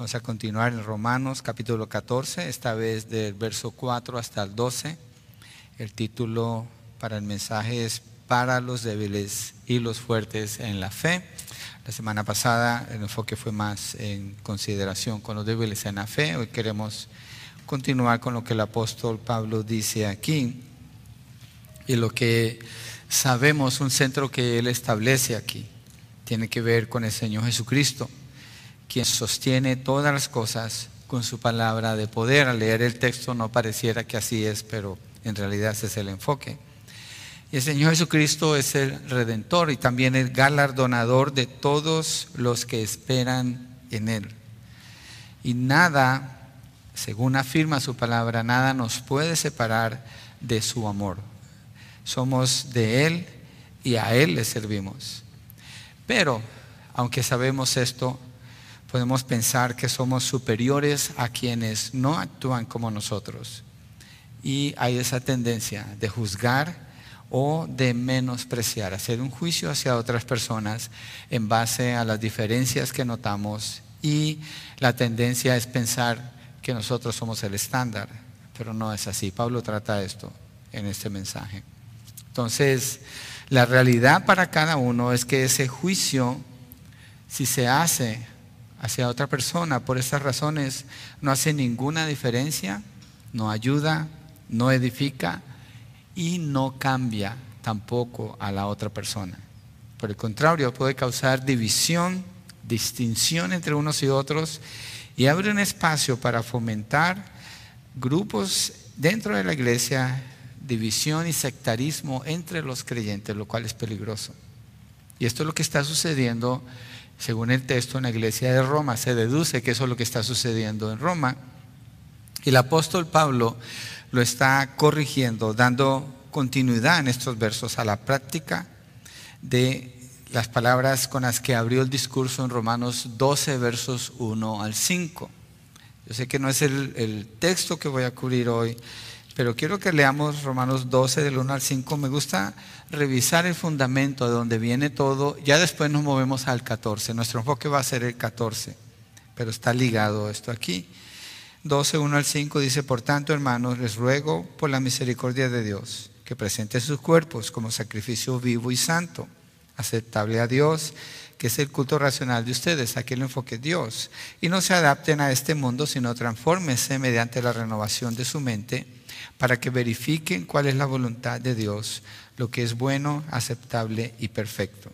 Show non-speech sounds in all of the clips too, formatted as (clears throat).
Vamos a continuar en Romanos capítulo 14, esta vez del verso 4 hasta el 12. El título para el mensaje es Para los débiles y los fuertes en la fe. La semana pasada el enfoque fue más en consideración con los débiles en la fe. Hoy queremos continuar con lo que el apóstol Pablo dice aquí y lo que sabemos, un centro que él establece aquí, tiene que ver con el Señor Jesucristo quien sostiene todas las cosas con su palabra de poder. Al leer el texto no pareciera que así es, pero en realidad ese es el enfoque. Y el Señor Jesucristo es el redentor y también el galardonador de todos los que esperan en Él. Y nada, según afirma su palabra, nada nos puede separar de su amor. Somos de Él y a Él le servimos. Pero, aunque sabemos esto, podemos pensar que somos superiores a quienes no actúan como nosotros. Y hay esa tendencia de juzgar o de menospreciar, hacer un juicio hacia otras personas en base a las diferencias que notamos y la tendencia es pensar que nosotros somos el estándar, pero no es así. Pablo trata esto en este mensaje. Entonces, la realidad para cada uno es que ese juicio, si se hace hacia otra persona por esas razones no hace ninguna diferencia, no ayuda, no edifica y no cambia tampoco a la otra persona. Por el contrario, puede causar división, distinción entre unos y otros y abre un espacio para fomentar grupos dentro de la iglesia, división y sectarismo entre los creyentes, lo cual es peligroso. Y esto es lo que está sucediendo según el texto en la iglesia de Roma. Se deduce que eso es lo que está sucediendo en Roma. Y el apóstol Pablo lo está corrigiendo, dando continuidad en estos versos a la práctica de las palabras con las que abrió el discurso en Romanos 12, versos 1 al 5. Yo sé que no es el, el texto que voy a cubrir hoy, pero quiero que leamos Romanos 12 del 1 al 5. Me gusta revisar el fundamento de donde viene todo. Ya después nos movemos al 14. Nuestro enfoque va a ser el 14, pero está ligado esto aquí. 12, 1 al 5 dice, por tanto, hermanos, les ruego por la misericordia de Dios que presenten sus cuerpos como sacrificio vivo y santo, aceptable a Dios, que es el culto racional de ustedes, aquí el enfoque Dios, y no se adapten a este mundo, sino transfórmense mediante la renovación de su mente para que verifiquen cuál es la voluntad de Dios, lo que es bueno, aceptable y perfecto.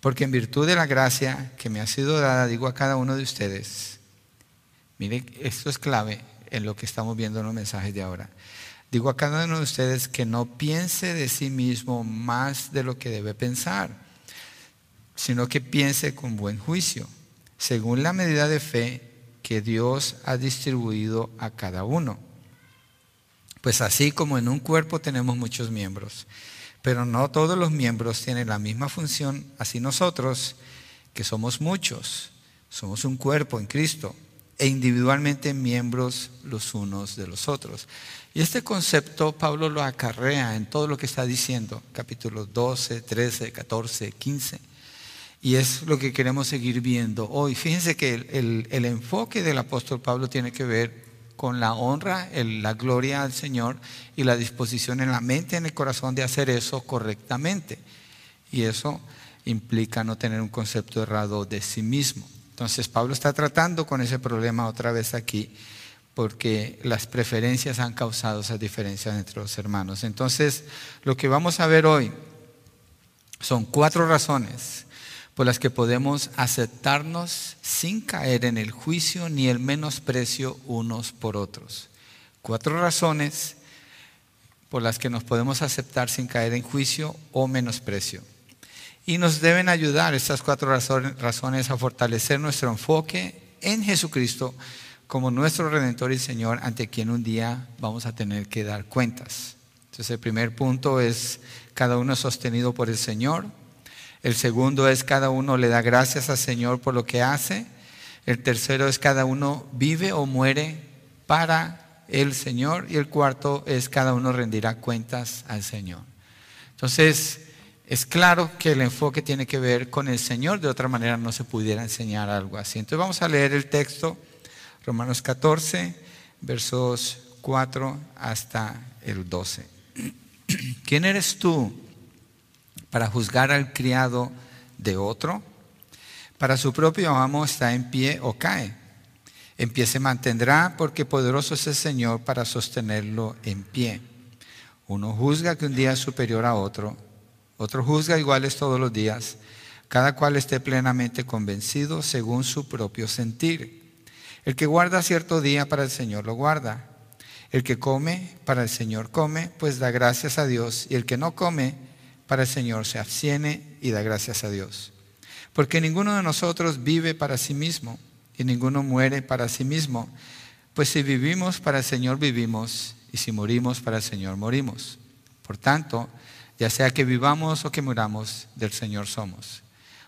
Porque en virtud de la gracia que me ha sido dada, digo a cada uno de ustedes, mire, esto es clave en lo que estamos viendo en los mensajes de ahora. Digo a cada uno de ustedes que no piense de sí mismo más de lo que debe pensar, sino que piense con buen juicio, según la medida de fe que Dios ha distribuido a cada uno. Pues así como en un cuerpo tenemos muchos miembros, pero no todos los miembros tienen la misma función, así nosotros, que somos muchos, somos un cuerpo en Cristo e individualmente miembros los unos de los otros. Y este concepto Pablo lo acarrea en todo lo que está diciendo, capítulos 12, 13, 14, 15. Y es lo que queremos seguir viendo hoy. Fíjense que el, el enfoque del apóstol Pablo tiene que ver con la honra, la gloria al Señor y la disposición en la mente, en el corazón de hacer eso correctamente. Y eso implica no tener un concepto errado de sí mismo. Entonces Pablo está tratando con ese problema otra vez aquí, porque las preferencias han causado esas diferencias entre los hermanos. Entonces, lo que vamos a ver hoy son cuatro razones por las que podemos aceptarnos sin caer en el juicio ni el menosprecio unos por otros. Cuatro razones por las que nos podemos aceptar sin caer en juicio o menosprecio. Y nos deben ayudar estas cuatro razones a fortalecer nuestro enfoque en Jesucristo como nuestro Redentor y Señor ante quien un día vamos a tener que dar cuentas. Entonces el primer punto es cada uno sostenido por el Señor, el segundo es cada uno le da gracias al Señor por lo que hace. El tercero es cada uno vive o muere para el Señor. Y el cuarto es cada uno rendirá cuentas al Señor. Entonces, es claro que el enfoque tiene que ver con el Señor, de otra manera no se pudiera enseñar algo así. Entonces vamos a leer el texto, Romanos 14, versos 4 hasta el 12. (clears throat) ¿Quién eres tú para juzgar al criado de otro? Para su propio amo está en pie o cae. En pie se mantendrá porque poderoso es el Señor para sostenerlo en pie. Uno juzga que un día es superior a otro, otro juzga iguales todos los días, cada cual esté plenamente convencido según su propio sentir. El que guarda cierto día para el Señor lo guarda. El que come para el Señor come, pues da gracias a Dios. Y el que no come para el Señor se abstiene y da gracias a Dios. Porque ninguno de nosotros vive para sí mismo y ninguno muere para sí mismo. Pues si vivimos para el Señor vivimos y si morimos para el Señor morimos. Por tanto, ya sea que vivamos o que muramos, del Señor somos.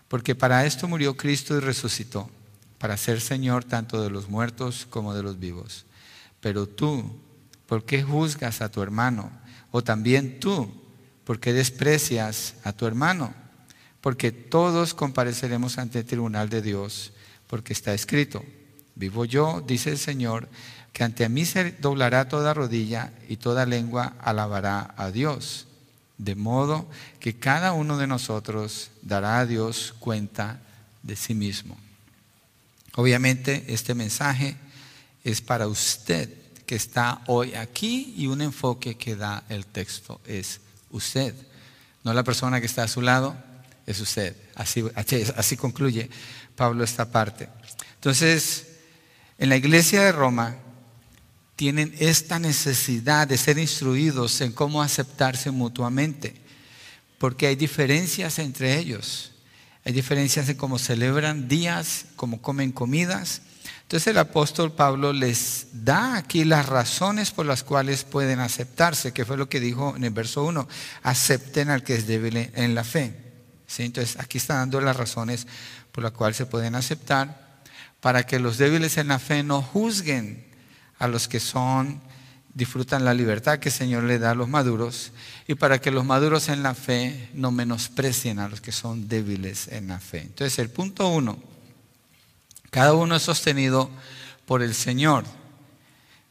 Porque para esto murió Cristo y resucitó, para ser Señor tanto de los muertos como de los vivos. Pero tú, ¿por qué juzgas a tu hermano? O también tú, ¿por qué desprecias a tu hermano? porque todos compareceremos ante el tribunal de Dios, porque está escrito, vivo yo, dice el Señor, que ante mí se doblará toda rodilla y toda lengua alabará a Dios. De modo que cada uno de nosotros dará a Dios cuenta de sí mismo. Obviamente este mensaje es para usted que está hoy aquí y un enfoque que da el texto es usted, no la persona que está a su lado, es usted. Así, concluye Pablo esta parte. Entonces, en la iglesia de Roma tienen esta necesidad de ser instruidos en cómo aceptarse mutuamente, porque hay diferencias entre ellos. Hay diferencias en cómo celebran días, cómo comen comidas. Entonces el apóstol Pablo les da aquí las razones por las cuales pueden aceptarse, que fue lo que dijo en el verso 1, acepten al que es débil en la fe. Entonces aquí está dando las razones por las cuales se pueden aceptar para que los débiles en la fe no juzguen a los que son, disfrutan la libertad que el Señor le da a los maduros y para que los maduros en la fe no menosprecien a los que son débiles en la fe. Entonces el punto uno, cada uno es sostenido por el Señor.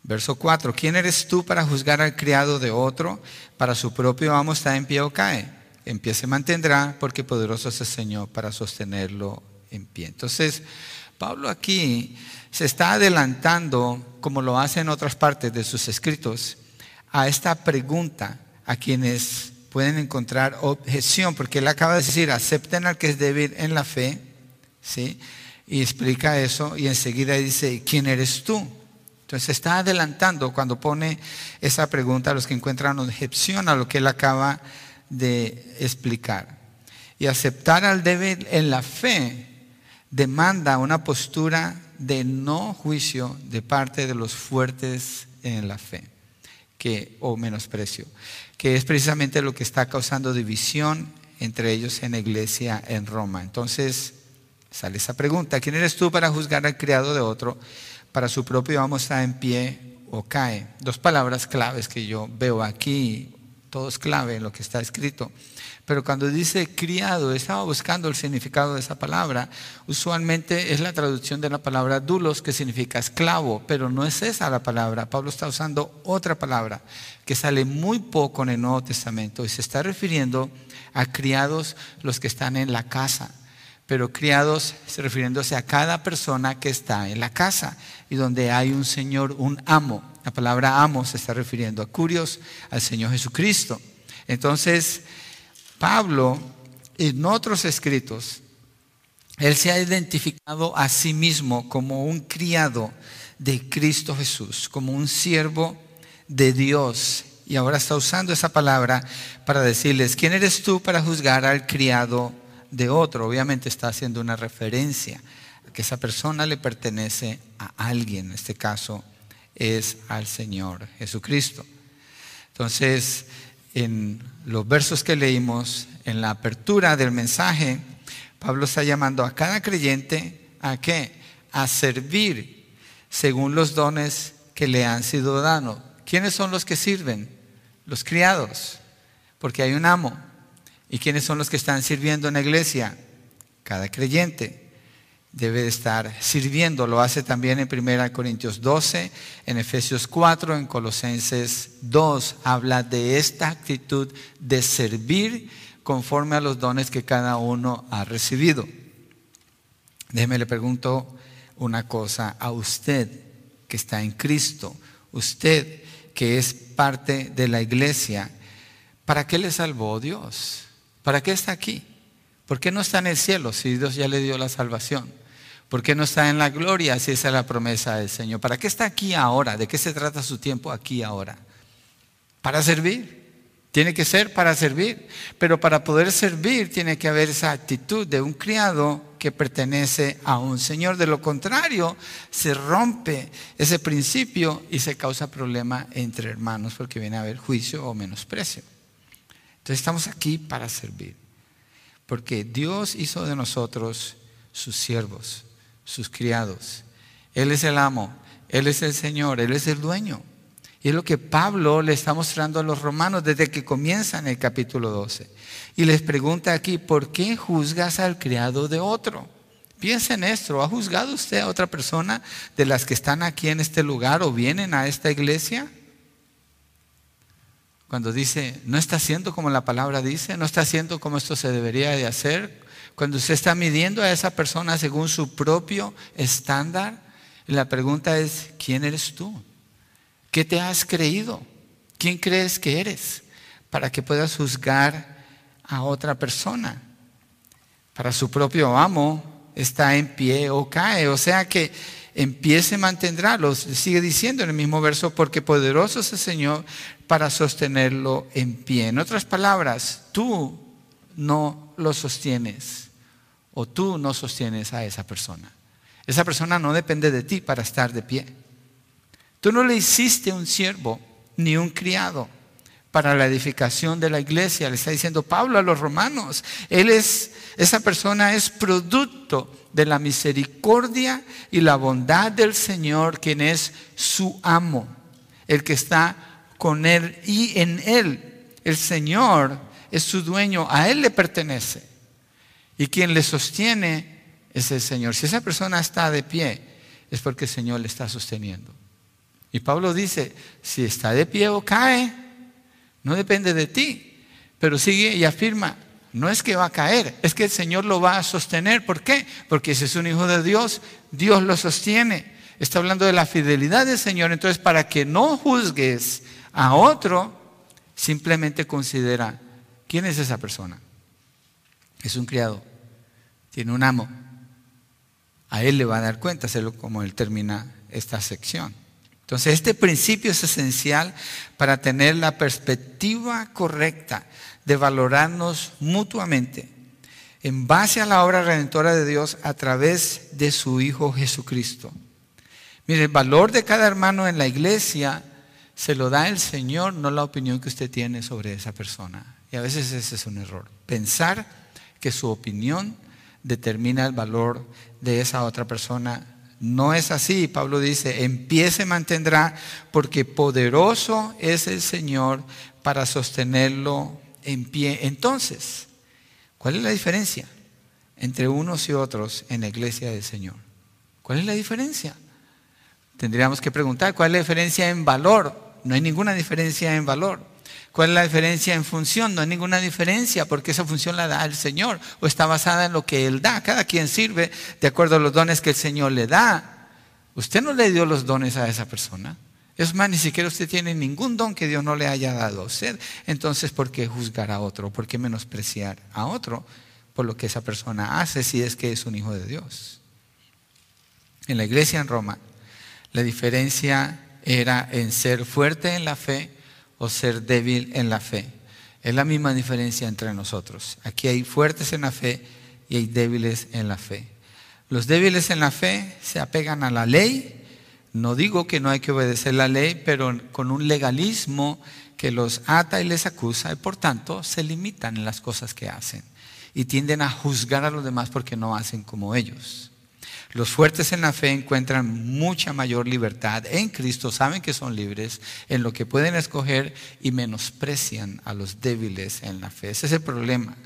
Verso 4, ¿quién eres tú para juzgar al criado de otro? Para su propio amo está en pie o cae en pie se mantendrá, porque poderoso es el Señor para sostenerlo en pie. Entonces, Pablo aquí se está adelantando, como lo hace en otras partes de sus escritos, a esta pregunta a quienes pueden encontrar objeción, porque él acaba de decir, acepten al que es débil en la fe, ¿sí? Y explica eso y enseguida dice, ¿quién eres tú? Entonces está adelantando cuando pone esa pregunta a los que encuentran objeción a lo que él acaba de explicar. Y aceptar al débil en la fe demanda una postura de no juicio de parte de los fuertes en la fe, que, o menosprecio, que es precisamente lo que está causando división entre ellos en la iglesia en Roma. Entonces sale esa pregunta, ¿quién eres tú para juzgar al criado de otro? Para su propio vamos estar en pie o cae. Dos palabras claves que yo veo aquí todo es clave en lo que está escrito. Pero cuando dice criado, estaba buscando el significado de esa palabra. Usualmente es la traducción de la palabra dulos, que significa esclavo, pero no es esa la palabra. Pablo está usando otra palabra que sale muy poco en el Nuevo Testamento y se está refiriendo a criados los que están en la casa pero criados refiriéndose a cada persona que está en la casa y donde hay un Señor, un amo. La palabra amo se está refiriendo a curios, al Señor Jesucristo. Entonces, Pablo, en otros escritos, él se ha identificado a sí mismo como un criado de Cristo Jesús, como un siervo de Dios. Y ahora está usando esa palabra para decirles, ¿quién eres tú para juzgar al criado de otro, obviamente está haciendo una referencia a que esa persona le pertenece a alguien, en este caso es al Señor Jesucristo. Entonces, en los versos que leímos, en la apertura del mensaje, Pablo está llamando a cada creyente a qué? A servir según los dones que le han sido dados. ¿Quiénes son los que sirven? Los criados, porque hay un amo ¿Y quiénes son los que están sirviendo en la iglesia? Cada creyente debe de estar sirviendo. Lo hace también en 1 Corintios 12, en Efesios 4, en Colosenses 2. Habla de esta actitud de servir conforme a los dones que cada uno ha recibido. Déjeme le pregunto una cosa a usted que está en Cristo, usted que es parte de la iglesia, ¿para qué le salvó Dios? ¿Para qué está aquí? ¿Por qué no está en el cielo si Dios ya le dio la salvación? ¿Por qué no está en la gloria si esa es la promesa del Señor? ¿Para qué está aquí ahora? ¿De qué se trata su tiempo aquí ahora? Para servir. Tiene que ser para servir. Pero para poder servir tiene que haber esa actitud de un criado que pertenece a un Señor. De lo contrario, se rompe ese principio y se causa problema entre hermanos porque viene a haber juicio o menosprecio. Entonces estamos aquí para servir. Porque Dios hizo de nosotros sus siervos sus criados. Él es el amo, Él es el Señor, Él es el dueño. Y es lo que Pablo le está mostrando a los romanos desde que comienza en el capítulo 12. Y les pregunta aquí, ¿por qué juzgas al criado de otro? Piensa en esto, ¿ha juzgado usted a otra persona de las que están aquí en este lugar o vienen a esta iglesia? Cuando dice, no está haciendo como la palabra dice, no está haciendo como esto se debería de hacer, cuando usted está midiendo a esa persona según su propio estándar, la pregunta es, ¿quién eres tú? ¿Qué te has creído? ¿Quién crees que eres? Para que puedas juzgar a otra persona. Para su propio amo está en pie o cae. O sea que empiece mantendrá, lo sigue diciendo en el mismo verso, porque poderoso es el Señor para sostenerlo en pie. En otras palabras, tú no lo sostienes o tú no sostienes a esa persona. Esa persona no depende de ti para estar de pie. Tú no le hiciste un siervo ni un criado para la edificación de la iglesia. Le está diciendo Pablo a los romanos. Él es, esa persona es producto de la misericordia y la bondad del Señor, quien es su amo, el que está con él y en él. El Señor es su dueño, a él le pertenece. Y quien le sostiene es el Señor. Si esa persona está de pie, es porque el Señor le está sosteniendo. Y Pablo dice, si está de pie o cae, no depende de ti. Pero sigue y afirma, no es que va a caer, es que el Señor lo va a sostener. ¿Por qué? Porque si es un hijo de Dios, Dios lo sostiene. Está hablando de la fidelidad del Señor. Entonces, para que no juzgues a otro, simplemente considera, ¿quién es esa persona? es un criado, tiene un amo. A él le va a dar cuenta, hacerlo como él termina esta sección. Entonces, este principio es esencial para tener la perspectiva correcta de valorarnos mutuamente en base a la obra redentora de Dios a través de su Hijo Jesucristo. Mire, el valor de cada hermano en la iglesia se lo da el Señor, no la opinión que usted tiene sobre esa persona. Y a veces ese es un error. Pensar que su opinión determina el valor de esa otra persona. No es así. Pablo dice, en pie se mantendrá porque poderoso es el Señor para sostenerlo en pie. Entonces, ¿cuál es la diferencia entre unos y otros en la iglesia del Señor? ¿Cuál es la diferencia? Tendríamos que preguntar, ¿cuál es la diferencia en valor? No hay ninguna diferencia en valor. ¿Cuál es la diferencia en función? No hay ninguna diferencia porque esa función la da el Señor o está basada en lo que Él da. Cada quien sirve de acuerdo a los dones que el Señor le da. Usted no le dio los dones a esa persona. Es más, ni siquiera usted tiene ningún don que Dios no le haya dado a usted. Entonces, ¿por qué juzgar a otro? ¿Por qué menospreciar a otro por lo que esa persona hace si es que es un hijo de Dios? En la iglesia en Roma, la diferencia era en ser fuerte en la fe o ser débil en la fe. Es la misma diferencia entre nosotros. Aquí hay fuertes en la fe y hay débiles en la fe. Los débiles en la fe se apegan a la ley. No digo que no hay que obedecer la ley, pero con un legalismo que los ata y les acusa y por tanto se limitan en las cosas que hacen y tienden a juzgar a los demás porque no hacen como ellos. Los fuertes en la fe encuentran mucha mayor libertad en Cristo, saben que son libres en lo que pueden escoger y menosprecian a los débiles en la fe. Ese es el problema.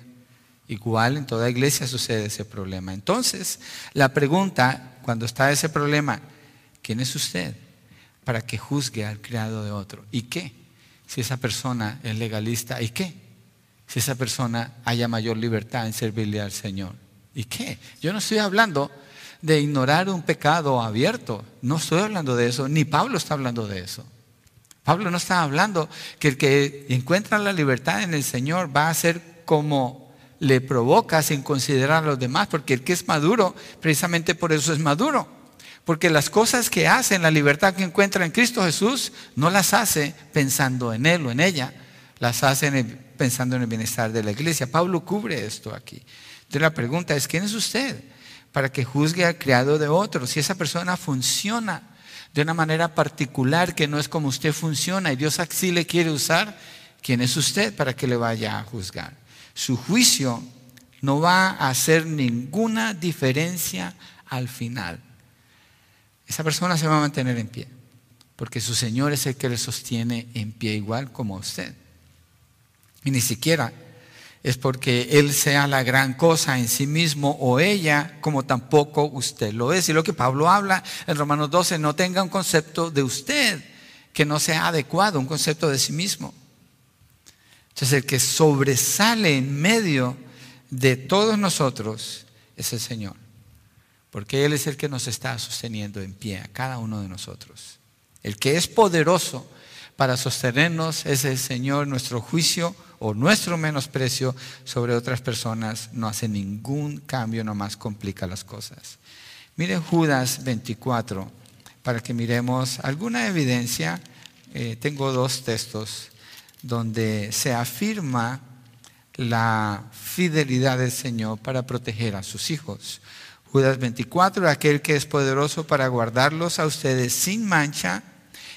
Igual en toda iglesia sucede ese problema. Entonces, la pregunta, cuando está ese problema, ¿quién es usted para que juzgue al criado de otro? ¿Y qué? Si esa persona es legalista, ¿y qué? Si esa persona haya mayor libertad en servirle al Señor. ¿Y qué? Yo no estoy hablando de ignorar un pecado abierto. No estoy hablando de eso, ni Pablo está hablando de eso. Pablo no está hablando que el que encuentra la libertad en el Señor va a ser como le provoca sin considerar a los demás, porque el que es maduro, precisamente por eso es maduro. Porque las cosas que hace en la libertad que encuentra en Cristo Jesús, no las hace pensando en Él o en ella, las hace pensando en el bienestar de la iglesia. Pablo cubre esto aquí. Entonces la pregunta es, ¿quién es usted? Para que juzgue al criado de otro. Si esa persona funciona de una manera particular que no es como usted funciona y Dios así le quiere usar, ¿quién es usted para que le vaya a juzgar? Su juicio no va a hacer ninguna diferencia al final. Esa persona se va a mantener en pie, porque su Señor es el que le sostiene en pie igual como usted. Y ni siquiera es porque Él sea la gran cosa en sí mismo o ella, como tampoco usted lo es. Y lo que Pablo habla en Romanos 12, no tenga un concepto de usted que no sea adecuado, un concepto de sí mismo. Entonces el que sobresale en medio de todos nosotros es el Señor, porque Él es el que nos está sosteniendo en pie a cada uno de nosotros. El que es poderoso para sostenernos es el Señor, nuestro juicio o nuestro menosprecio sobre otras personas no hace ningún cambio, nomás complica las cosas. Mire Judas 24, para que miremos alguna evidencia. Eh, tengo dos textos donde se afirma la fidelidad del Señor para proteger a sus hijos. Judas 24, aquel que es poderoso para guardarlos a ustedes sin mancha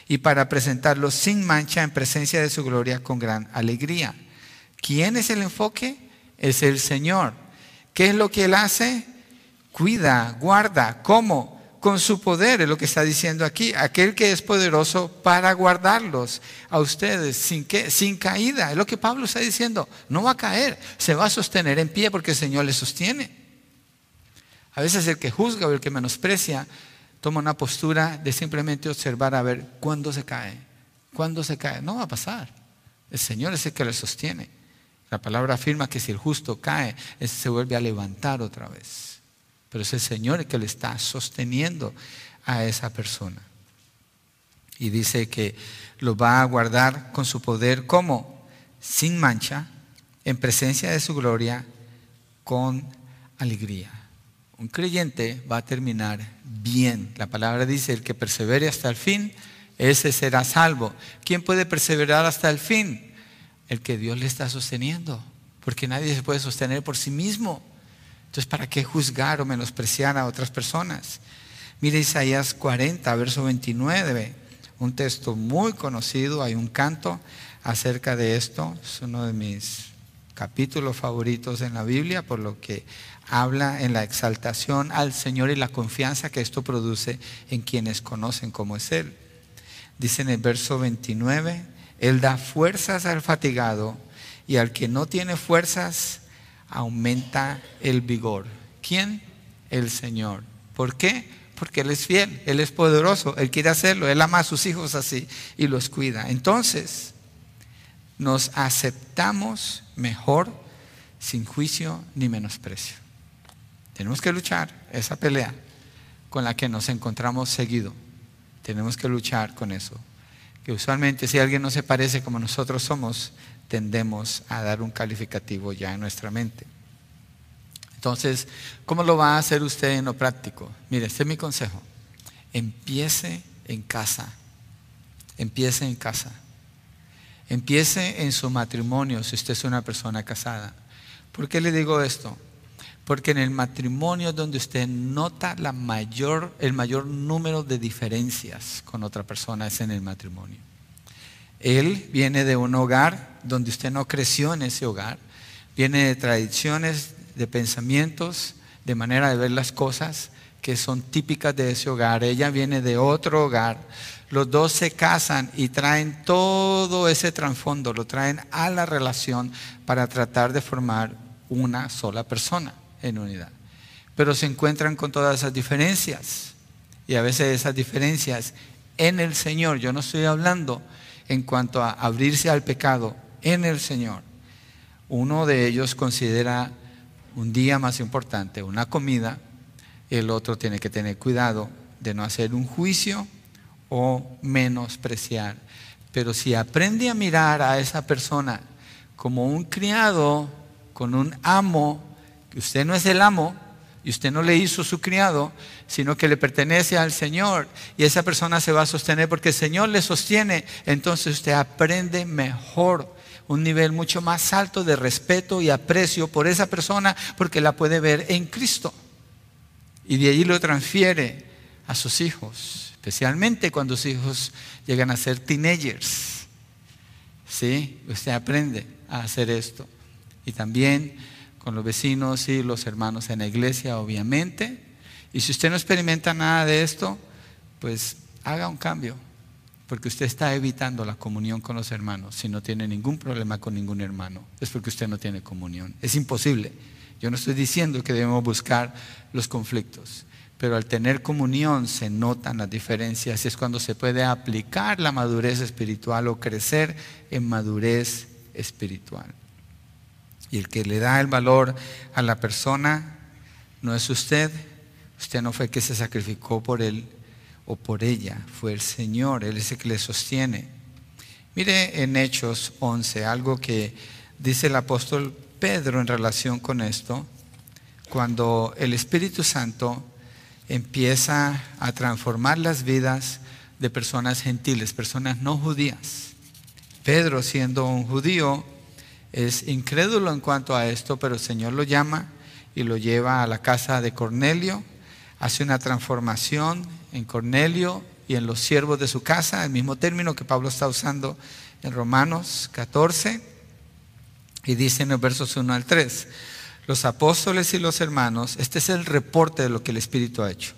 y para presentarlos sin mancha en presencia de su gloria con gran alegría. ¿Quién es el enfoque? Es el Señor. ¿Qué es lo que Él hace? Cuida, guarda. ¿Cómo? Con su poder, es lo que está diciendo aquí. Aquel que es poderoso para guardarlos a ustedes sin, que, sin caída. Es lo que Pablo está diciendo. No va a caer, se va a sostener en pie porque el Señor le sostiene. A veces el que juzga o el que menosprecia toma una postura de simplemente observar a ver cuándo se cae. ¿Cuándo se cae? No va a pasar. El Señor es el que le sostiene. La palabra afirma que si el justo cae, se vuelve a levantar otra vez. Pero es el Señor el que le está sosteniendo a esa persona. Y dice que lo va a guardar con su poder como sin mancha, en presencia de su gloria, con alegría. Un creyente va a terminar bien. La palabra dice, el que persevere hasta el fin, ese será salvo. ¿Quién puede perseverar hasta el fin? El que Dios le está sosteniendo, porque nadie se puede sostener por sí mismo. Entonces, ¿para qué juzgar o menospreciar a otras personas? Mire Isaías 40, verso 29, un texto muy conocido, hay un canto acerca de esto, es uno de mis capítulos favoritos en la Biblia, por lo que habla en la exaltación al Señor y la confianza que esto produce en quienes conocen cómo es Él. Dice en el verso 29, él da fuerzas al fatigado y al que no tiene fuerzas aumenta el vigor. ¿Quién? El Señor. ¿Por qué? Porque Él es fiel, Él es poderoso, Él quiere hacerlo, Él ama a sus hijos así y los cuida. Entonces, nos aceptamos mejor sin juicio ni menosprecio. Tenemos que luchar esa pelea con la que nos encontramos seguido. Tenemos que luchar con eso que usualmente si alguien no se parece como nosotros somos, tendemos a dar un calificativo ya en nuestra mente. Entonces, ¿cómo lo va a hacer usted en lo práctico? Mire, este es mi consejo. Empiece en casa. Empiece en casa. Empiece en su matrimonio si usted es una persona casada. ¿Por qué le digo esto? Porque en el matrimonio es donde usted nota la mayor, el mayor número de diferencias con otra persona es en el matrimonio. Él viene de un hogar donde usted no creció en ese hogar, viene de tradiciones, de pensamientos, de manera de ver las cosas que son típicas de ese hogar. Ella viene de otro hogar. Los dos se casan y traen todo ese trasfondo, lo traen a la relación para tratar de formar una sola persona en unidad. Pero se encuentran con todas esas diferencias. Y a veces esas diferencias en el Señor, yo no estoy hablando en cuanto a abrirse al pecado, en el Señor. Uno de ellos considera un día más importante, una comida, el otro tiene que tener cuidado de no hacer un juicio o menospreciar. Pero si aprende a mirar a esa persona como un criado con un amo, usted no es el amo y usted no le hizo su criado, sino que le pertenece al Señor y esa persona se va a sostener porque el Señor le sostiene, entonces usted aprende mejor un nivel mucho más alto de respeto y aprecio por esa persona porque la puede ver en Cristo. Y de allí lo transfiere a sus hijos, especialmente cuando sus hijos llegan a ser teenagers. ¿Sí? Usted aprende a hacer esto. Y también con los vecinos y los hermanos en la iglesia, obviamente. Y si usted no experimenta nada de esto, pues haga un cambio, porque usted está evitando la comunión con los hermanos. Si no tiene ningún problema con ningún hermano, es porque usted no tiene comunión. Es imposible. Yo no estoy diciendo que debemos buscar los conflictos, pero al tener comunión se notan las diferencias y es cuando se puede aplicar la madurez espiritual o crecer en madurez espiritual. Y el que le da el valor a la persona no es usted, usted no fue el que se sacrificó por él o por ella, fue el Señor, Él es el que le sostiene. Mire en Hechos 11 algo que dice el apóstol Pedro en relación con esto, cuando el Espíritu Santo empieza a transformar las vidas de personas gentiles, personas no judías. Pedro, siendo un judío, es incrédulo en cuanto a esto, pero el Señor lo llama y lo lleva a la casa de Cornelio, hace una transformación en Cornelio y en los siervos de su casa, el mismo término que Pablo está usando en Romanos 14. Y dice en los versos 1 al 3, los apóstoles y los hermanos, este es el reporte de lo que el Espíritu ha hecho.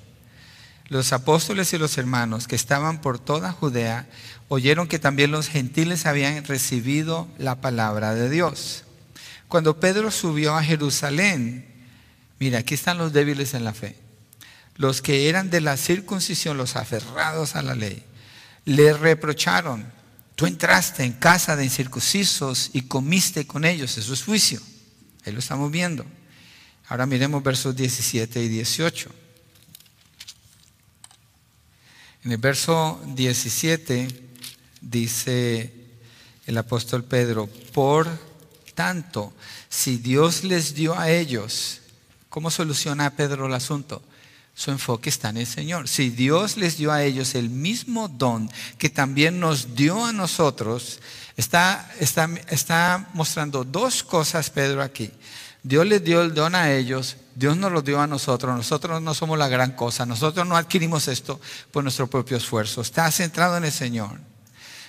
Los apóstoles y los hermanos que estaban por toda Judea oyeron que también los gentiles habían recibido la palabra de Dios. Cuando Pedro subió a Jerusalén, mira, aquí están los débiles en la fe, los que eran de la circuncisión, los aferrados a la ley, le reprocharon Tú entraste en casa de incircuncisos y comiste con ellos. Eso es juicio. Ahí lo estamos viendo. Ahora miremos versos 17 y 18. En el verso 17 dice el apóstol Pedro, por tanto, si Dios les dio a ellos, ¿cómo soluciona Pedro el asunto? Su enfoque está en el Señor. Si Dios les dio a ellos el mismo don que también nos dio a nosotros, está, está, está mostrando dos cosas Pedro aquí. Dios les dio el don a ellos, Dios nos lo dio a nosotros, nosotros no somos la gran cosa, nosotros no adquirimos esto por nuestro propio esfuerzo, está centrado en el Señor.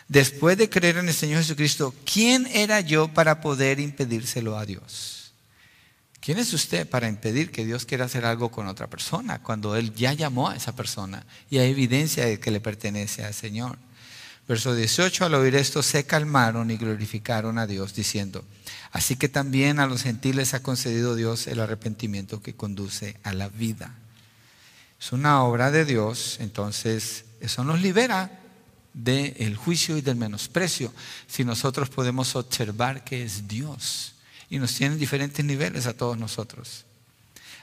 Después de creer en el Señor Jesucristo, ¿quién era yo para poder impedírselo a Dios? ¿Quién es usted para impedir que Dios quiera hacer algo con otra persona cuando Él ya llamó a esa persona y hay evidencia de que le pertenece al Señor? Verso 18, al oír esto se calmaron y glorificaron a Dios diciendo, así que también a los gentiles ha concedido Dios el arrepentimiento que conduce a la vida. Es una obra de Dios, entonces eso nos libera del juicio y del menosprecio si nosotros podemos observar que es Dios y nos tienen diferentes niveles a todos nosotros.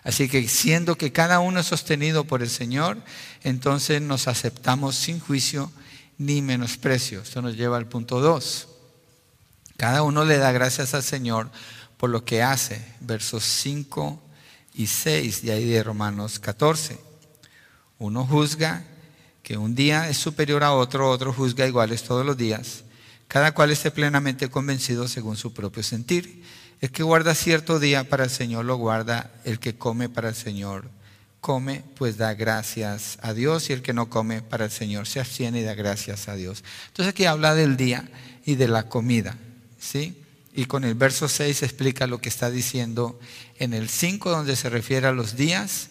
Así que siendo que cada uno es sostenido por el Señor, entonces nos aceptamos sin juicio ni menosprecio. Esto nos lleva al punto 2. Cada uno le da gracias al Señor por lo que hace. Versos 5 y 6 de ahí de Romanos 14. Uno juzga que un día es superior a otro, otro juzga iguales todos los días. Cada cual esté plenamente convencido según su propio sentir. El que guarda cierto día para el Señor lo guarda, el que come para el Señor come, pues da gracias a Dios, y el que no come para el Señor se abstiene y da gracias a Dios. Entonces aquí habla del día y de la comida, ¿sí? Y con el verso 6 explica lo que está diciendo en el 5, donde se refiere a los días,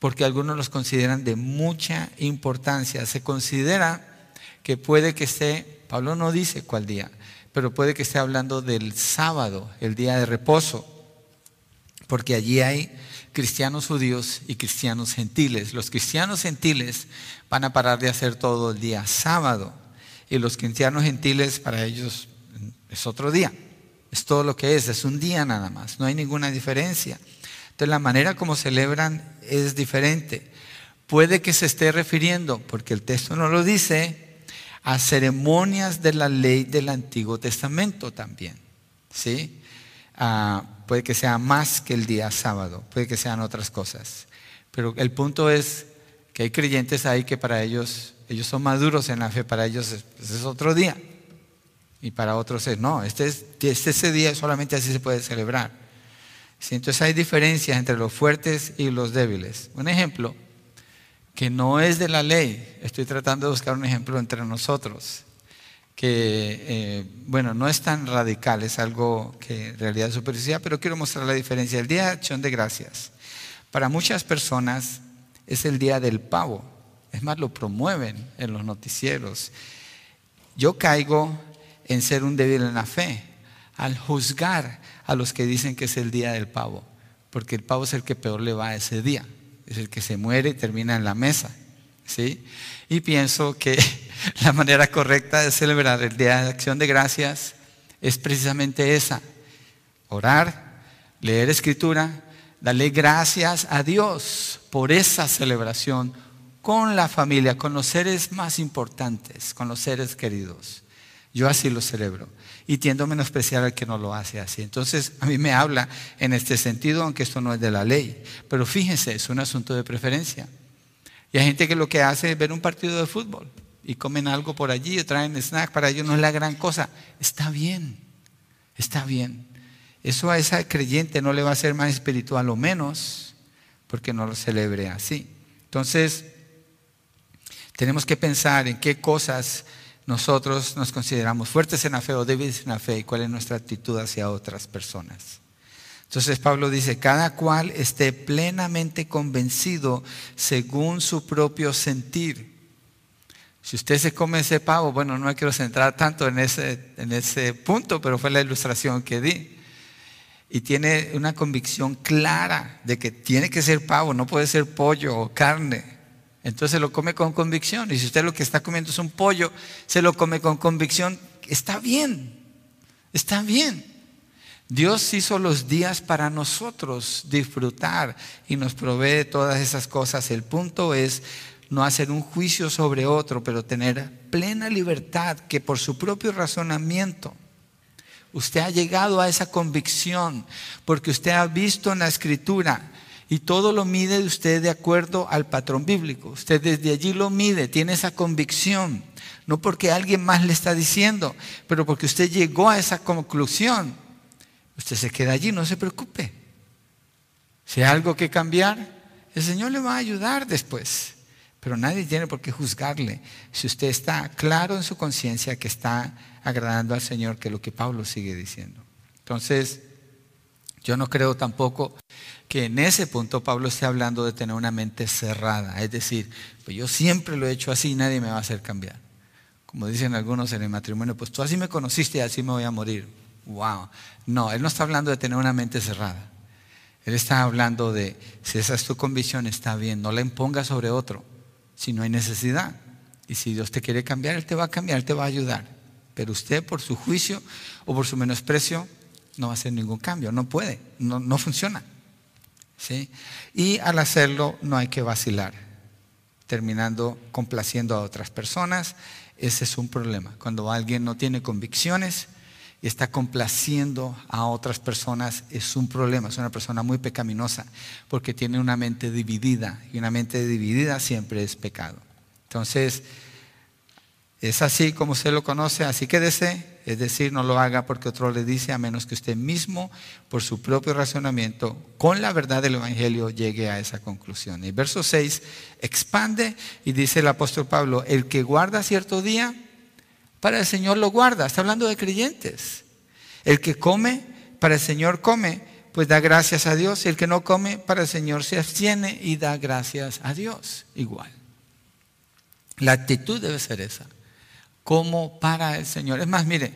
porque algunos los consideran de mucha importancia. Se considera que puede que esté, Pablo no dice cuál día, pero puede que esté hablando del sábado, el día de reposo, porque allí hay cristianos judíos y cristianos gentiles. Los cristianos gentiles van a parar de hacer todo el día sábado y los cristianos gentiles para ellos es otro día. Es todo lo que es, es un día nada más, no hay ninguna diferencia. Entonces la manera como celebran es diferente. Puede que se esté refiriendo, porque el texto no lo dice, a ceremonias de la ley del Antiguo Testamento también. ¿sí? Ah, puede que sea más que el día sábado, puede que sean otras cosas. Pero el punto es que hay creyentes ahí que para ellos, ellos son maduros en la fe, para ellos es, pues, otro día. Y para otros es, no, este es, este ese día, solamente así se puede celebrar. Entonces hay diferencias entre los fuertes y los débiles. Un ejemplo, que no es de la ley. Estoy tratando de buscar un ejemplo entre nosotros, que, eh, bueno, no es tan radical, es algo que en realidad es superficial, pero quiero mostrar la diferencia. El Día de Acción de Gracias, para muchas personas es el Día del Pavo. Es más, lo promueven en los noticieros. Yo caigo en ser un débil en la fe, al juzgar a los que dicen que es el Día del Pavo, porque el pavo es el que peor le va ese día es el que se muere y termina en la mesa. ¿Sí? Y pienso que (laughs) la manera correcta de celebrar el Día de Acción de Gracias es precisamente esa. Orar, leer escritura, darle gracias a Dios por esa celebración con la familia, con los seres más importantes, con los seres queridos. Yo así lo celebro y tiendo a menospreciar al que no lo hace así. Entonces, a mí me habla en este sentido, aunque esto no es de la ley. Pero fíjense, es un asunto de preferencia. Y hay gente que lo que hace es ver un partido de fútbol y comen algo por allí y traen snack, para ellos no es la gran cosa. Está bien, está bien. Eso a esa creyente no le va a ser más espiritual o menos, porque no lo celebre así. Entonces, tenemos que pensar en qué cosas nosotros nos consideramos fuertes en la fe o débiles en la fe y cuál es nuestra actitud hacia otras personas. Entonces Pablo dice, cada cual esté plenamente convencido según su propio sentir. Si usted se come ese pavo, bueno, no me quiero centrar tanto en ese, en ese punto, pero fue la ilustración que di. Y tiene una convicción clara de que tiene que ser pavo, no puede ser pollo o carne. Entonces lo come con convicción. Y si usted lo que está comiendo es un pollo, se lo come con convicción, está bien, está bien. Dios hizo los días para nosotros disfrutar y nos provee todas esas cosas. El punto es no hacer un juicio sobre otro, pero tener plena libertad que por su propio razonamiento usted ha llegado a esa convicción, porque usted ha visto en la escritura y todo lo mide usted de acuerdo al patrón bíblico. Usted desde allí lo mide, tiene esa convicción. No porque alguien más le está diciendo, pero porque usted llegó a esa conclusión. Usted se queda allí, no se preocupe. Si hay algo que cambiar, el Señor le va a ayudar después. Pero nadie tiene por qué juzgarle si usted está claro en su conciencia que está agradando al Señor, que es lo que Pablo sigue diciendo. Entonces, yo no creo tampoco que en ese punto Pablo esté hablando de tener una mente cerrada, es decir, pues yo siempre lo he hecho así y nadie me va a hacer cambiar. Como dicen algunos en el matrimonio, pues tú así me conociste y así me voy a morir. Wow. No, él no está hablando de tener una mente cerrada. Él está hablando de, si esa es tu convicción, está bien, no la impongas sobre otro, si no hay necesidad. Y si Dios te quiere cambiar, Él te va a cambiar, Él te va a ayudar. Pero usted por su juicio o por su menosprecio no va a hacer ningún cambio, no puede, no, no funciona. ¿sí? Y al hacerlo no hay que vacilar, terminando complaciendo a otras personas. Ese es un problema. Cuando alguien no tiene convicciones está complaciendo a otras personas, es un problema. Es una persona muy pecaminosa porque tiene una mente dividida y una mente dividida siempre es pecado. Entonces, es así como usted lo conoce, así que desee es decir, no lo haga porque otro le dice, a menos que usted mismo, por su propio razonamiento, con la verdad del Evangelio, llegue a esa conclusión. Y verso 6 expande y dice el apóstol Pablo, el que guarda cierto día, para el Señor lo guarda. Está hablando de creyentes. El que come, para el Señor come, pues da gracias a Dios. Y el que no come, para el Señor se abstiene y da gracias a Dios. Igual. La actitud debe ser esa. Como para el Señor. Es más, mire,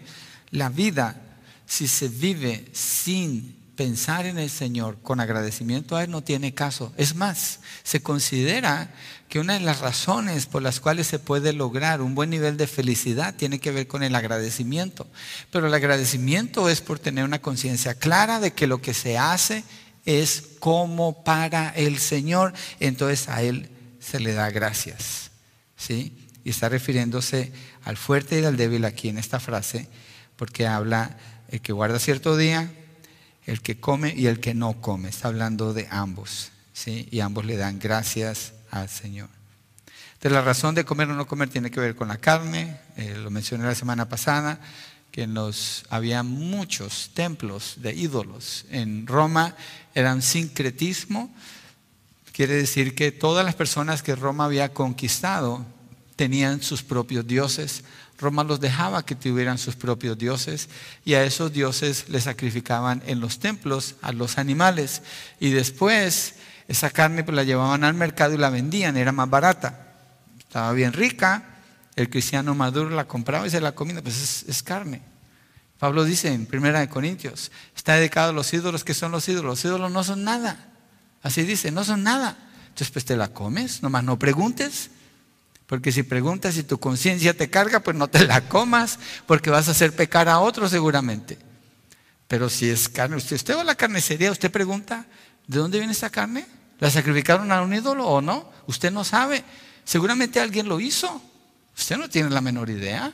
la vida, si se vive sin pensar en el Señor con agradecimiento a Él no tiene caso. Es más, se considera que una de las razones por las cuales se puede lograr un buen nivel de felicidad tiene que ver con el agradecimiento. Pero el agradecimiento es por tener una conciencia clara de que lo que se hace es como para el Señor, entonces a Él se le da gracias. ¿Sí? Y está refiriéndose al fuerte y al débil aquí en esta frase, porque habla el que guarda cierto día, el que come y el que no come. Está hablando de ambos, ¿sí? Y ambos le dan gracias al Señor. De la razón de comer o no comer tiene que ver con la carne, eh, lo mencioné la semana pasada, que en los, había muchos templos de ídolos. En Roma eran sincretismo, quiere decir que todas las personas que Roma había conquistado tenían sus propios dioses, Roma los dejaba que tuvieran sus propios dioses y a esos dioses les sacrificaban en los templos a los animales y después esa carne pues la llevaban al mercado y la vendían, era más barata, estaba bien rica, el cristiano maduro la compraba y se la comía, pues es, carne. Pablo dice en Primera Corintios, está dedicado a los ídolos, que son los ídolos? Los ídolos no son nada, así dice, no son nada. Entonces pues te la comes, nomás no preguntes. Porque si preguntas si tu conciencia te carga, pues no te la comas, porque vas a hacer pecar a otro seguramente. Pero si es carne, usted, usted va a la carnicería, usted pregunta, ¿de dónde viene esta carne? ¿La sacrificaron a un ídolo o no? Usted no sabe. Seguramente alguien lo hizo. Usted no tiene la menor idea.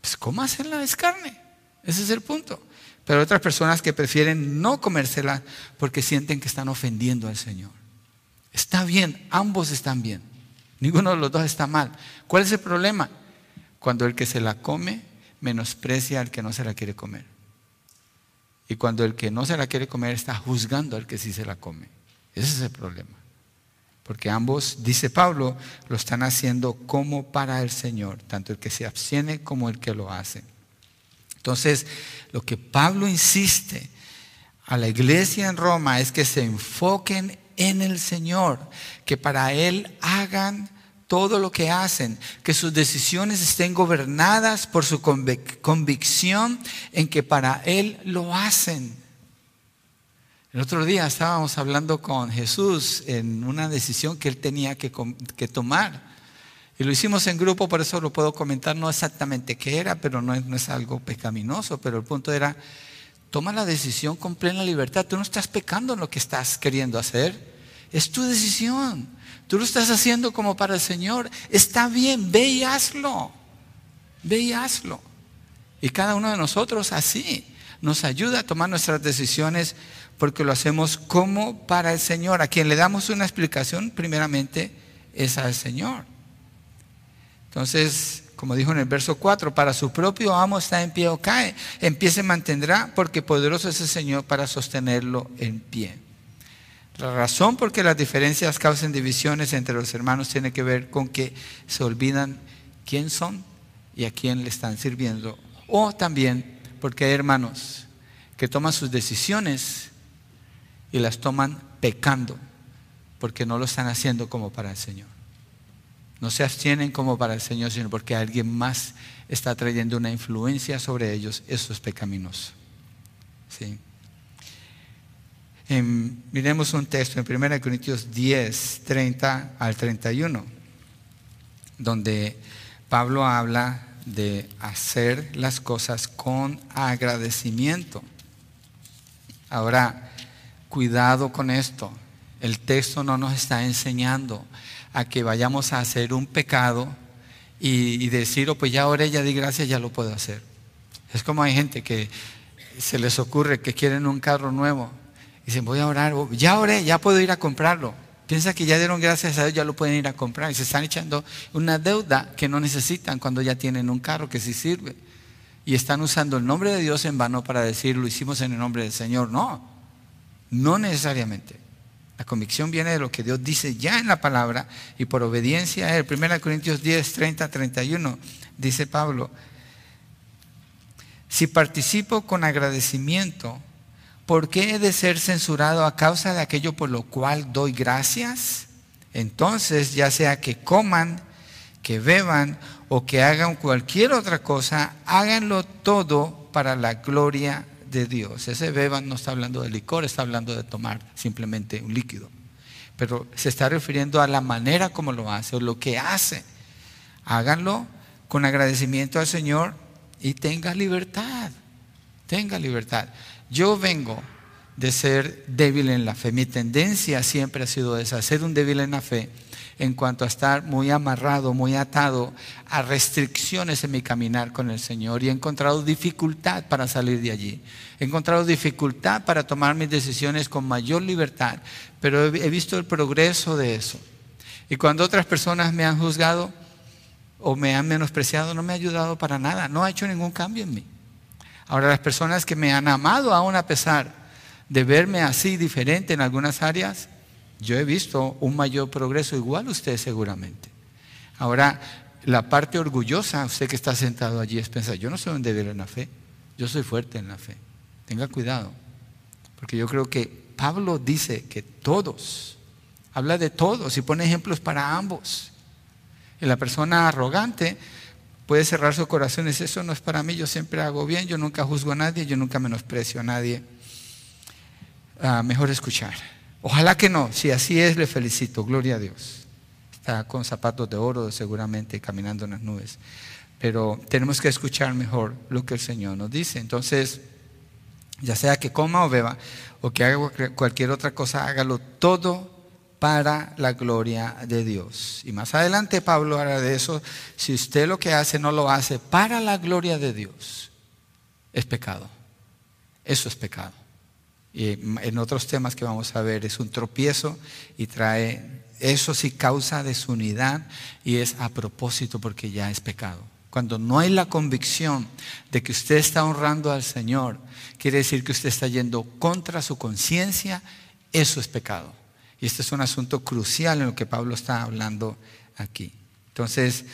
Pues ¿cómo hacerla? Es carne. Ese es el punto. Pero hay otras personas que prefieren no comérsela porque sienten que están ofendiendo al Señor. Está bien, ambos están bien. Ninguno de los dos está mal. ¿Cuál es el problema? Cuando el que se la come menosprecia al que no se la quiere comer. Y cuando el que no se la quiere comer está juzgando al que sí se la come. Ese es el problema. Porque ambos, dice Pablo, lo están haciendo como para el Señor, tanto el que se abstiene como el que lo hace. Entonces, lo que Pablo insiste a la iglesia en Roma es que se enfoquen en el Señor, que para Él hagan todo lo que hacen, que sus decisiones estén gobernadas por su convicción en que para Él lo hacen. El otro día estábamos hablando con Jesús en una decisión que Él tenía que, tomar. Y lo hicimos en grupo, por eso lo puedo comentar, no exactamente qué era, pero no es, algo pecaminoso, pero el punto era, toma la decisión con plena libertad. Tú no estás pecando en lo que estás queriendo hacer. Es tu decisión. Tú lo estás haciendo como para el Señor. Está bien, ve y hazlo. Ve y hazlo. Y cada uno de nosotros así nos ayuda a tomar nuestras decisiones porque lo hacemos como para el Señor. A quien le damos una explicación, primeramente, es al Señor. Entonces, como dijo en el verso 4, para su propio amo está en pie o cae. Empiece mantendrá porque poderoso es el Señor para sostenerlo en pie. La razón por qué las diferencias causan divisiones entre los hermanos tiene que ver con que se olvidan quién son y a quién le están sirviendo. O también porque hay hermanos que toman sus decisiones y las toman pecando porque no lo están haciendo como para el Señor. No se abstienen como para el Señor, sino porque alguien más está trayendo una influencia sobre ellos. Eso es pecaminoso. ¿Sí? Miremos un texto en 1 Corintios 10, 30 al 31, donde Pablo habla de hacer las cosas con agradecimiento. Ahora, cuidado con esto. El texto no nos está enseñando a que vayamos a hacer un pecado y, decir, oh, pues ya oré, ya di gracias, ya lo puedo hacer. Es como hay gente que se les ocurre que quieren un carro nuevo Dicen, voy a orar, ya oré, ya puedo ir a comprarlo. Piensa que ya dieron gracias a Dios, ya lo pueden ir a comprar. Y se están echando una deuda que no necesitan cuando ya tienen un carro que sí sirve. Y están usando el nombre de Dios en vano para decir, lo hicimos en el nombre del Señor. No, no necesariamente. La convicción viene de lo que Dios dice ya en la palabra y por obediencia a Él. 1 Corintios 10, 30, 31, dice Pablo, si participo con agradecimiento, ¿por qué he de ser censurado a causa de aquello por lo cual doy gracias? Entonces, ya sea que coman, que beban o que hagan cualquier otra cosa, háganlo todo para la gloria de Dios. Ese beban no está hablando de licor, está hablando de tomar simplemente un líquido. Pero se está refiriendo a la manera como lo hace o lo que hace. Háganlo con agradecimiento al Señor y tenga libertad. Tenga libertad. Yo vengo de ser débil en la fe. Mi tendencia siempre ha sido esa, ser un débil en la fe en cuanto a estar muy amarrado, muy atado a restricciones en mi caminar con el Señor y he encontrado dificultad para salir de allí. He encontrado dificultad para tomar mis decisiones con mayor libertad, pero he visto el progreso de eso. Y cuando otras personas me han juzgado o me han menospreciado, no me ha ayudado para nada, no ha hecho ningún cambio en mí. Ahora las personas que me han amado aún a pesar de verme así diferente en algunas áreas, yo he visto un mayor progreso, igual usted seguramente. Ahora, la parte orgullosa, usted que está sentado allí, es pensar, yo no soy un débil en la fe, yo soy fuerte en la fe. Tenga cuidado, porque yo creo que Pablo dice que todos, habla de todos y pone ejemplos para ambos. Y la persona arrogante puede cerrar su corazón y eso no es para mí, yo siempre hago bien, yo nunca juzgo a nadie, yo nunca menosprecio a nadie. Ah, mejor escuchar. Ojalá que no, si así es, le felicito, gloria a Dios. Está con zapatos de oro seguramente caminando en las nubes. Pero tenemos que escuchar mejor lo que el Señor nos dice. Entonces, ya sea que coma o beba o que haga cualquier otra cosa, hágalo todo para la gloria de Dios. Y más adelante Pablo habla de eso. Si usted lo que hace no lo hace para la gloria de Dios, es pecado. Eso es pecado y en otros temas que vamos a ver, es un tropiezo y trae, eso sí causa desunidad y es a propósito porque ya es pecado. Cuando no hay la convicción de que usted está honrando al Señor, quiere decir que usted está yendo contra su conciencia, eso es pecado. Y este es un asunto crucial en lo que Pablo está hablando aquí. Entonces,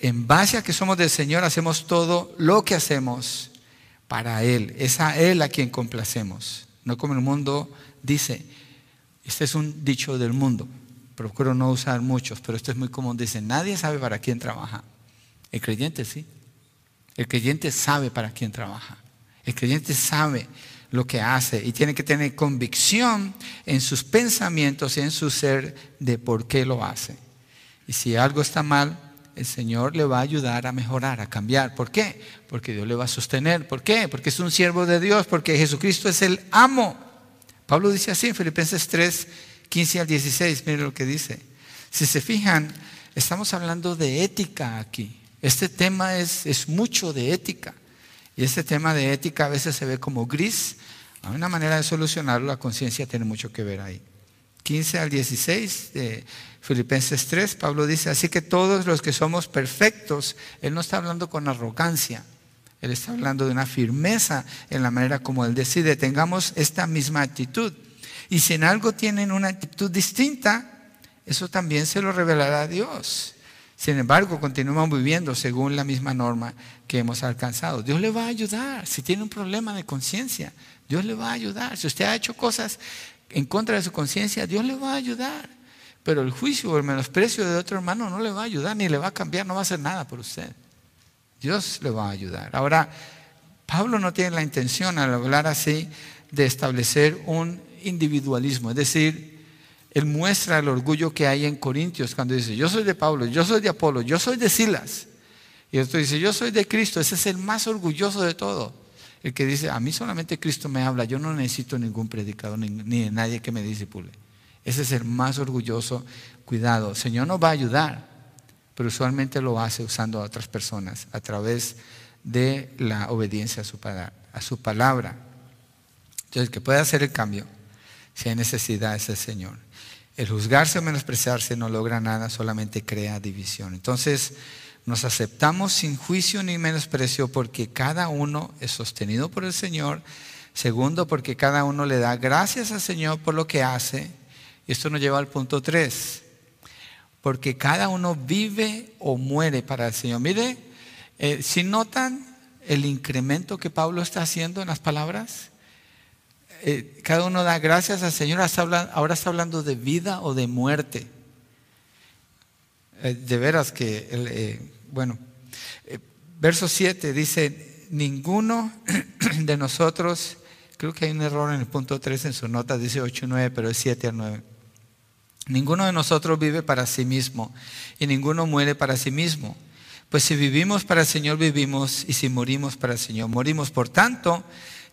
en base a que somos del Señor, hacemos todo lo que hacemos para Él. Es a Él a quien complacemos no como el mundo dice. Este es un dicho del mundo, procuro no usar muchos, pero esto es muy común. Dice, nadie sabe para quién trabaja. El creyente sí. El creyente sabe para quién trabaja. El creyente sabe lo que hace y tiene que tener convicción en sus pensamientos y en su ser de por qué lo hace. Y si algo está mal, el Señor le va a ayudar a mejorar, a cambiar. ¿Por qué? Porque Dios le va a sostener. ¿Por qué? Porque es un siervo de Dios, porque Jesucristo es el amo. Pablo dice así en Filipenses 3, 15 al 16, miren lo que dice. Si se fijan, estamos hablando de ética aquí. Este tema es, es mucho de ética. Y este tema de ética a veces se ve como gris. Hay una manera de solucionarlo, la conciencia tiene mucho que ver ahí. 15 al 16 de Filipenses 3, Pablo dice, así que todos los que somos perfectos, él no está hablando con arrogancia, él está hablando de una firmeza en la manera como él decide, tengamos esta misma actitud. Y si en algo tienen una actitud distinta, eso también se lo revelará a Dios. Sin embargo, continúan viviendo según la misma norma que hemos alcanzado. Dios le va a ayudar. Si tiene un problema de conciencia, Dios le va a ayudar. Si usted ha hecho cosas en contra de su conciencia, Dios le va a ayudar. Pero el juicio o el menosprecio de otro hermano no le va a ayudar ni le va a cambiar, no va a hacer nada por usted. Dios le va a ayudar. Ahora, Pablo no tiene la intención al hablar así de establecer un individualismo, es decir, él muestra el orgullo que hay en Corintios cuando dice, yo soy de Pablo, yo soy de Apolo, yo soy de Silas. Y otro dice, yo soy de Cristo, ese es el más orgulloso de todo. El que dice, a mí solamente Cristo me habla, yo no necesito ningún predicador ni, ni nadie que me disipule. Ese es el más orgulloso. Cuidado, el Señor nos va a ayudar, pero usualmente lo hace usando a otras personas a través de la obediencia a su, a su palabra. Entonces, que puede hacer el cambio, si hay necesidad, es el Señor. El juzgarse o menospreciarse no logra nada, solamente crea división. Entonces, nos aceptamos sin juicio ni menosprecio porque cada uno es sostenido por el Señor. Segundo, porque cada uno le da gracias al Señor por lo que hace. Y esto nos lleva al punto 3. Porque cada uno vive o muere para el Señor. Mire, eh, si notan el incremento que Pablo está haciendo en las palabras, eh, cada uno da gracias al Señor, ahora está hablando de vida o de muerte. Eh, de veras que, eh, bueno, verso 7 dice, ninguno (clears throat) de nosotros, creo que hay un error en el punto 3 en su nota, dice 8 y 9, pero es 7 a 9. Ninguno de nosotros vive para sí mismo y ninguno muere para sí mismo. Pues si vivimos para el Señor, vivimos y si morimos para el Señor, morimos. Por tanto,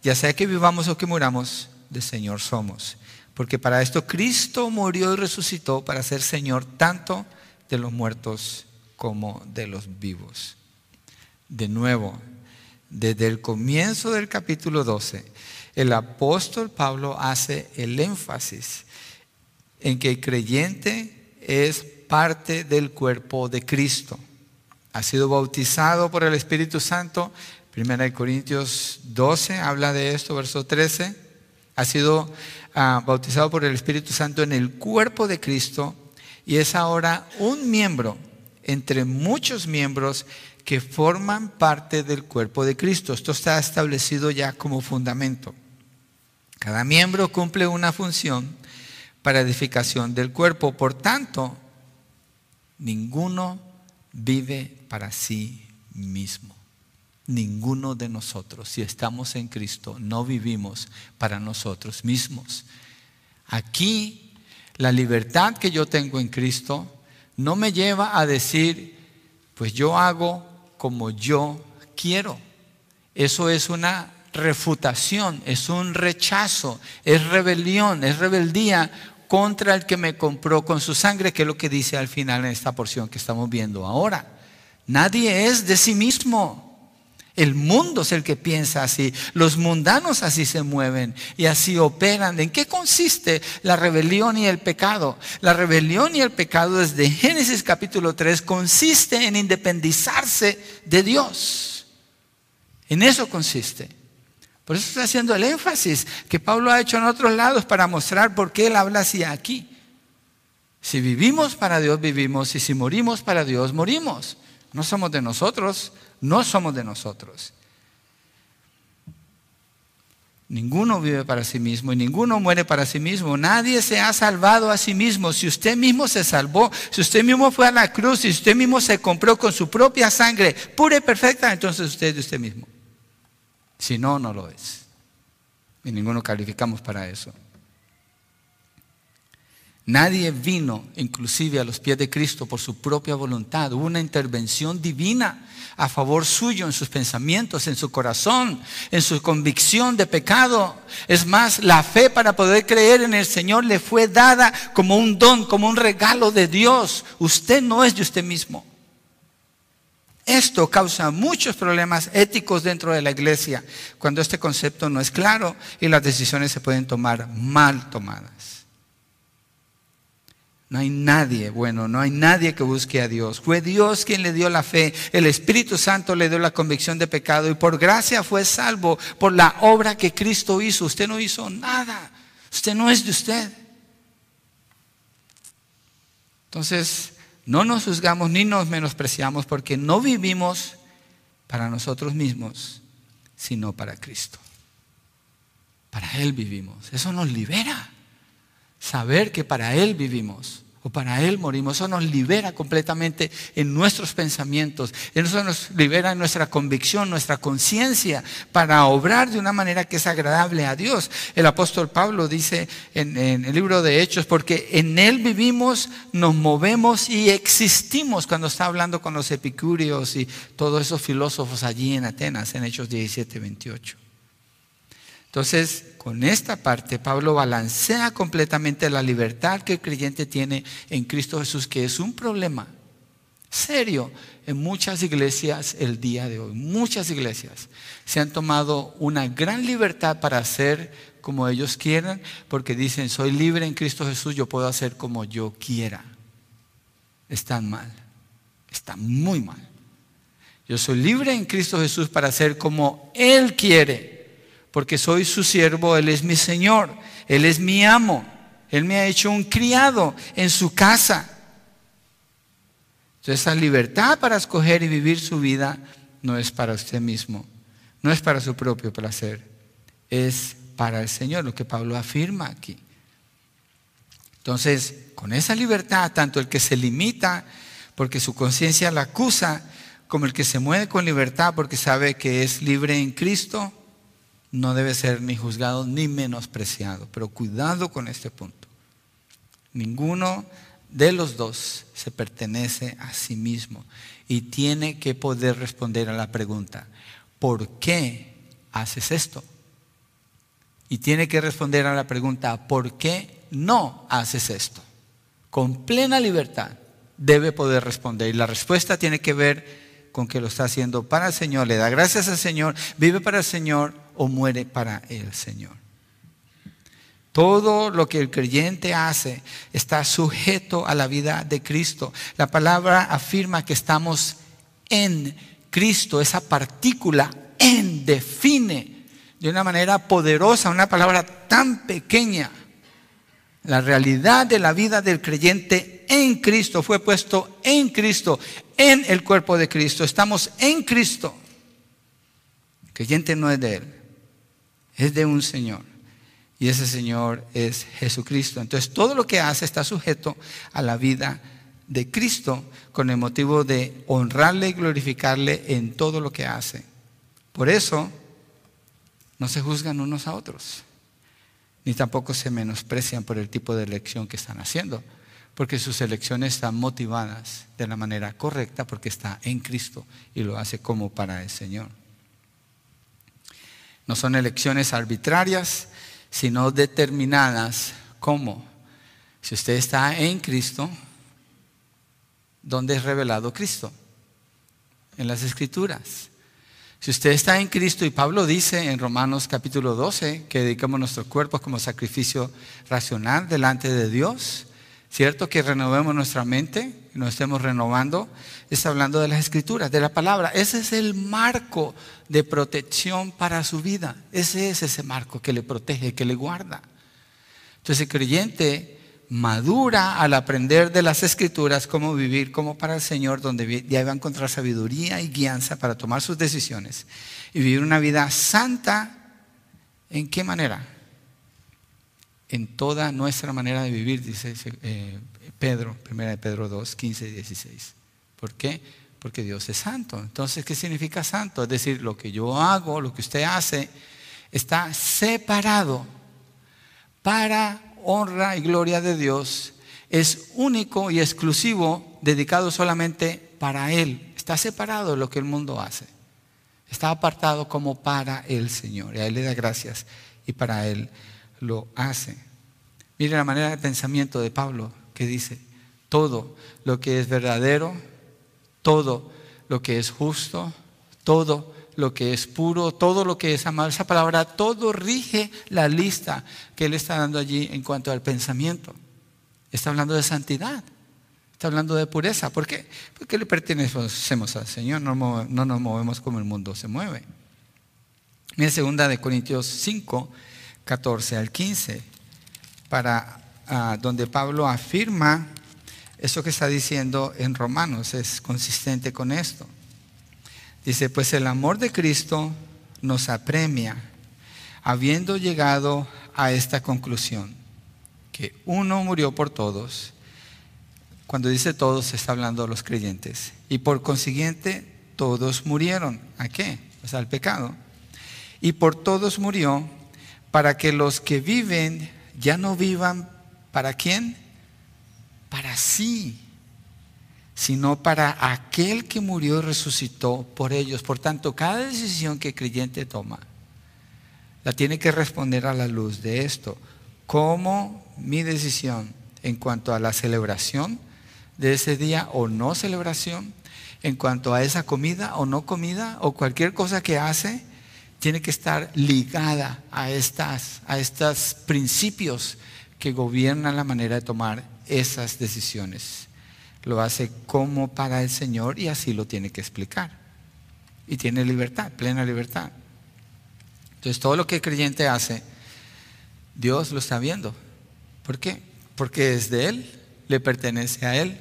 ya sea que vivamos o que muramos, del Señor somos. Porque para esto Cristo murió y resucitó para ser Señor tanto de los muertos como de los vivos. De nuevo, desde el comienzo del capítulo 12, el apóstol Pablo hace el énfasis en que el creyente es parte del cuerpo de Cristo. Ha sido bautizado por el Espíritu Santo. Primera de Corintios 12 habla de esto, verso 13. Ha sido ah, bautizado por el Espíritu Santo en el cuerpo de Cristo y es ahora un miembro entre muchos miembros que forman parte del cuerpo de Cristo. Esto está establecido ya como fundamento. Cada miembro cumple una función para edificación del cuerpo. Por tanto, ninguno vive para sí mismo. Ninguno de nosotros, si estamos en Cristo, no vivimos para nosotros mismos. Aquí, la libertad que yo tengo en Cristo no me lleva a decir, pues yo hago como yo quiero. Eso es una refutación, es un rechazo, es rebelión, es rebeldía contra el que me compró con su sangre, que es lo que dice al final en esta porción que estamos viendo ahora. Nadie es de sí mismo. El mundo es el que piensa así. Los mundanos así se mueven y así operan. ¿En qué consiste la rebelión y el pecado? La rebelión y el pecado desde Génesis capítulo 3 consiste en independizarse de Dios. En eso consiste. Por eso estoy haciendo el énfasis que Pablo ha hecho en otros lados para mostrar por qué él habla así aquí. Si vivimos para Dios, vivimos. Y si morimos para Dios, morimos. No somos de nosotros, no somos de nosotros. Ninguno vive para sí mismo y ninguno muere para sí mismo. Nadie se ha salvado a sí mismo. Si usted mismo se salvó, si usted mismo fue a la cruz, si usted mismo se compró con su propia sangre pura y perfecta, entonces usted es de usted mismo. Si no, no lo es. Y ninguno calificamos para eso. Nadie vino inclusive a los pies de Cristo por su propia voluntad. Hubo una intervención divina a favor suyo en sus pensamientos, en su corazón, en su convicción de pecado. Es más, la fe para poder creer en el Señor le fue dada como un don, como un regalo de Dios. Usted no es de usted mismo. Esto causa muchos problemas éticos dentro de la iglesia cuando este concepto no es claro y las decisiones se pueden tomar mal tomadas. No hay nadie bueno, no hay nadie que busque a Dios. Fue Dios quien le dio la fe, el Espíritu Santo le dio la convicción de pecado y por gracia fue salvo por la obra que Cristo hizo. Usted no hizo nada, usted no es de usted. Entonces, no nos juzgamos ni nos menospreciamos porque no vivimos para nosotros mismos, sino para Cristo. Para Él vivimos. Eso nos libera. Saber que para Él vivimos para Él morimos. Eso nos libera completamente en nuestros pensamientos. Eso nos libera en nuestra convicción, nuestra conciencia, para obrar de una manera que es agradable a Dios. El apóstol Pablo dice en, en, el libro de Hechos, porque en Él vivimos, nos movemos y existimos, cuando está hablando con los epicúreos y todos esos filósofos allí en Atenas, en Hechos 17, 28. Entonces, con esta parte, Pablo balancea completamente la libertad que el creyente tiene en Cristo Jesús, que es un problema serio en muchas iglesias el día de hoy. Muchas iglesias se han tomado una gran libertad para hacer como ellos quieran, porque dicen, soy libre en Cristo Jesús, yo puedo hacer como yo quiera. Están mal, están muy mal. Yo soy libre en Cristo Jesús para hacer como Él quiere porque soy su siervo, Él es mi Señor, Él es mi amo, Él me ha hecho un criado en su casa. Entonces, esa libertad para escoger y vivir su vida no es para usted mismo, no es para su propio placer, es para el Señor, lo que Pablo afirma aquí. Entonces, con esa libertad, tanto el que se limita porque su conciencia la acusa, como el que se mueve con libertad porque sabe que es libre en Cristo, no debe ser ni juzgado ni menospreciado. Pero cuidado con este punto. Ninguno de los dos se pertenece a sí mismo y tiene que poder responder a la pregunta, ¿por qué haces esto? Y tiene que responder a la pregunta, ¿por qué no haces esto? Con plena libertad debe poder responder. Y la respuesta tiene que ver con que lo está haciendo para el Señor, le da gracias al Señor, vive para el Señor o muere para el Señor. Todo lo que el creyente hace está sujeto a la vida de Cristo. La palabra afirma que estamos en Cristo. Esa partícula en define de una manera poderosa, una palabra tan pequeña. La realidad de la vida del creyente en Cristo fue puesto en Cristo, en el cuerpo de Cristo. Estamos en Cristo. El creyente no es de Él, es de un Señor. Y ese Señor es Jesucristo. Entonces todo lo que hace está sujeto a la vida de Cristo con el motivo de honrarle y glorificarle en todo lo que hace. Por eso no se juzgan unos a otros, ni tampoco se menosprecian por el tipo de elección que están haciendo, porque sus elecciones están motivadas de la manera correcta porque está en Cristo y lo hace como para el Señor. No son elecciones arbitrarias, sino determinadas como, si usted está en Cristo, ¿dónde es revelado Cristo? En las Escrituras. Si usted está en Cristo, y Pablo dice en Romanos capítulo 12 que dedicamos nuestros cuerpos como sacrificio racional delante de Dios, ¿cierto? Que renovemos nuestra mente, nos estemos renovando, está hablando de las escrituras, de la palabra. Ese es el marco de protección para su vida. Ese es ese marco que le protege, que le guarda. Entonces el creyente madura al aprender de las escrituras cómo vivir como para el Señor, donde ya va a encontrar sabiduría y guianza para tomar sus decisiones y vivir una vida santa. ¿En qué manera? En toda nuestra manera de vivir, dice eh, Pedro, primera de Pedro 2, 15 y 16. ¿Por qué? Porque Dios es santo. Entonces, ¿qué significa santo? Es decir, lo que yo hago, lo que usted hace, está separado para honra y gloria de Dios. Es único y exclusivo, dedicado solamente para Él. Está separado de lo que el mundo hace. Está apartado como para el Señor. Y a Él le da gracias y para Él lo hace. Mire la manera de pensamiento de Pablo que dice, todo lo que es verdadero, todo lo que es justo, todo lo que es puro, todo lo que es amable. Esa palabra, todo rige la lista que él está dando allí en cuanto al pensamiento. Está hablando de santidad, está hablando de pureza. ¿Por qué? Porque le pertenecemos al Señor, no, nos movemos como el mundo se mueve. Mira segunda de Corintios 5, 14 al 15, para Ah, donde Pablo afirma eso que está diciendo en Romanos, es consistente con esto. Dice, pues el amor de Cristo nos apremia, habiendo llegado a esta conclusión, que uno murió por todos, cuando dice todos está hablando de los creyentes, y por consiguiente todos murieron. ¿A qué? Pues al pecado. Y por todos murió para que los que viven ya no vivan ¿Para quién? Para sí, sino para aquel que murió y resucitó por ellos. Por tanto, cada decisión que el creyente toma, la tiene que responder a la luz de esto. ¿Cómo mi decisión en cuanto a la celebración de ese día o no celebración, en cuanto a esa comida o no comida, o cualquier cosa que hace, tiene que estar ligada a a estos principios que gobierna la manera de tomar esas decisiones. Lo hace como para el Señor y así lo tiene que explicar. Y tiene libertad, plena libertad. Entonces todo lo que el creyente hace, Dios lo está viendo. ¿Por qué? Porque es de Él, le pertenece a Él,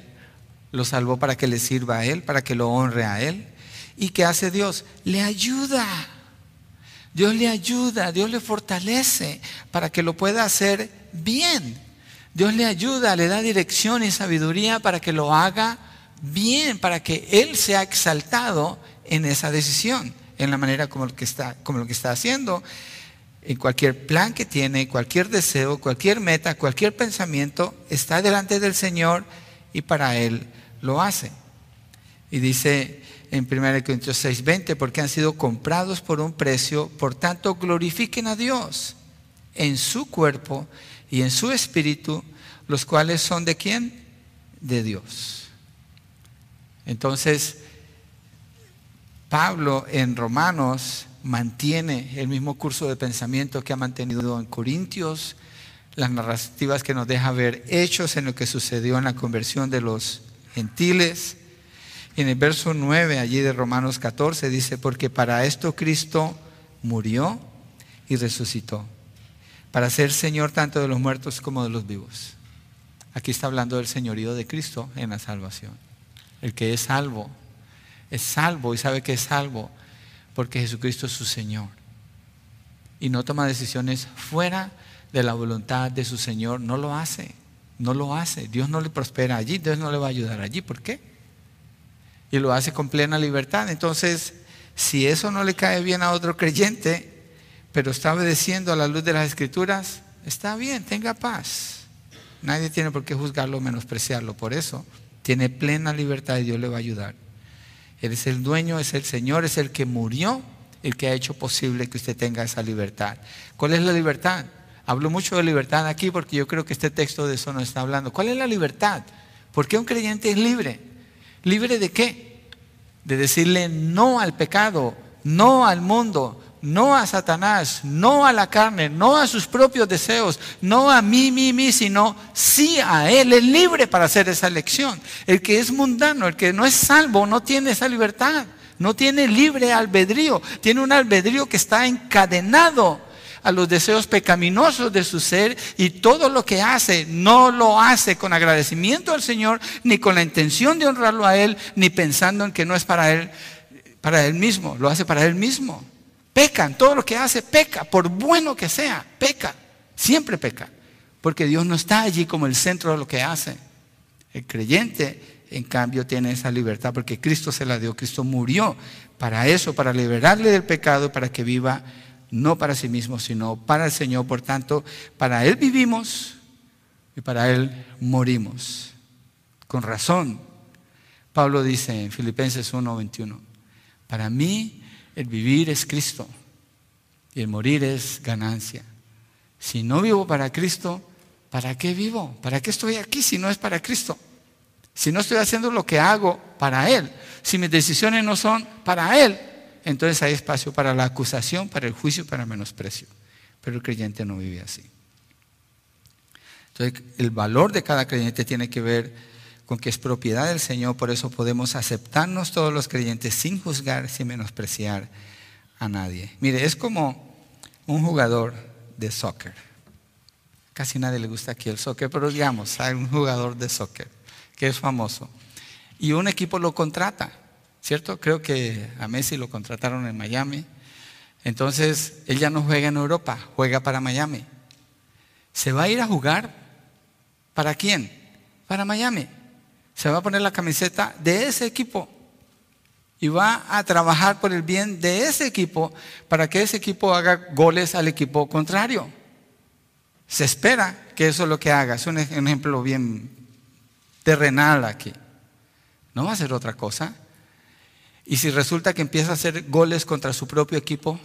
lo salvó para que le sirva a Él, para que lo honre a Él. ¿Y qué hace Dios? Le ayuda. Dios le ayuda, Dios le fortalece para que lo pueda hacer bien. Dios le ayuda, le da dirección y sabiduría para que lo haga bien, para que Él sea exaltado en esa decisión, en la manera como lo que está, como lo está haciendo, en cualquier plan que tiene, cualquier deseo, cualquier meta, cualquier pensamiento, está delante del Señor y para Él lo hace. Y dice en 1 Corintios 6:20, porque han sido comprados por un precio, por tanto glorifiquen a Dios en su cuerpo y en su espíritu, los cuales son de quién? De Dios. Entonces, Pablo en Romanos mantiene el mismo curso de pensamiento que ha mantenido en Corintios, las narrativas que nos deja ver hechos en lo que sucedió en la conversión de los gentiles. En el verso 9 allí de Romanos 14 dice, porque para esto Cristo murió y resucitó para ser Señor tanto de los muertos como de los vivos. Aquí está hablando del señorío de Cristo en la salvación. El que es salvo, es salvo y sabe que es salvo porque Jesucristo es su Señor. Y no toma decisiones fuera de la voluntad de su Señor, no lo hace, no lo hace. Dios no le prospera allí, Dios no le va a ayudar allí. ¿Por qué? Y lo hace con plena libertad. Entonces, si eso no le cae bien a otro creyente, pero está obedeciendo a la luz de las escrituras, está bien, tenga paz. Nadie tiene por qué juzgarlo o menospreciarlo. Por eso, tiene plena libertad y Dios le va a ayudar. Él es el dueño, es el Señor, es el que murió, el que ha hecho posible que usted tenga esa libertad. ¿Cuál es la libertad? Hablo mucho de libertad aquí porque yo creo que este texto de eso nos está hablando. ¿Cuál es la libertad? ¿Por qué un creyente es libre? ¿Libre de qué? De decirle no al pecado, no al mundo, no a Satanás, no a la carne, no a sus propios deseos, no a mí, mí, mí, sino sí a Él. Es libre para hacer esa elección. El que es mundano, el que no es salvo, no tiene esa libertad. No tiene libre albedrío. Tiene un albedrío que está encadenado a los deseos pecaminosos de su ser y todo lo que hace no lo hace con agradecimiento al Señor, ni con la intención de honrarlo a Él, ni pensando en que no es para Él, para Él mismo. Lo hace para Él mismo. Pecan, todo lo que hace peca, por bueno que sea, peca, siempre peca, porque Dios no está allí como el centro de lo que hace. El creyente, en cambio, tiene esa libertad porque Cristo se la dio, Cristo murió para eso, para liberarle del pecado, para que viva no para sí mismo, sino para el Señor. Por tanto, para Él vivimos y para Él morimos. Con razón, Pablo dice en Filipenses 1:21, para mí el vivir es Cristo y el morir es ganancia. Si no vivo para Cristo, ¿para qué vivo? ¿Para qué estoy aquí si no es para Cristo? Si no estoy haciendo lo que hago para Él, si mis decisiones no son para Él, entonces hay espacio para la acusación, para el juicio, para menosprecio. Pero el creyente no vive así. Entonces, el valor de cada creyente tiene que ver con que es propiedad del Señor, por eso podemos aceptarnos todos los creyentes sin juzgar, sin menospreciar a nadie. Mire, es como un jugador de soccer. Casi nadie le gusta aquí el soccer, pero digamos, hay un jugador de soccer que es famoso y un equipo lo contrata, ¿cierto? Creo que a Messi lo contrataron en Miami. Entonces, él ya no juega en Europa, juega para Miami. ¿Se va a ir a jugar? ¿Para quién? Para Miami se va a poner la camiseta de ese equipo y va a trabajar por el bien de ese equipo para que ese equipo haga goles al equipo contrario. Se espera que eso es lo que haga. Es un ejemplo bien terrenal aquí. No va a ser otra cosa. Y si resulta que empieza a hacer goles contra su propio equipo,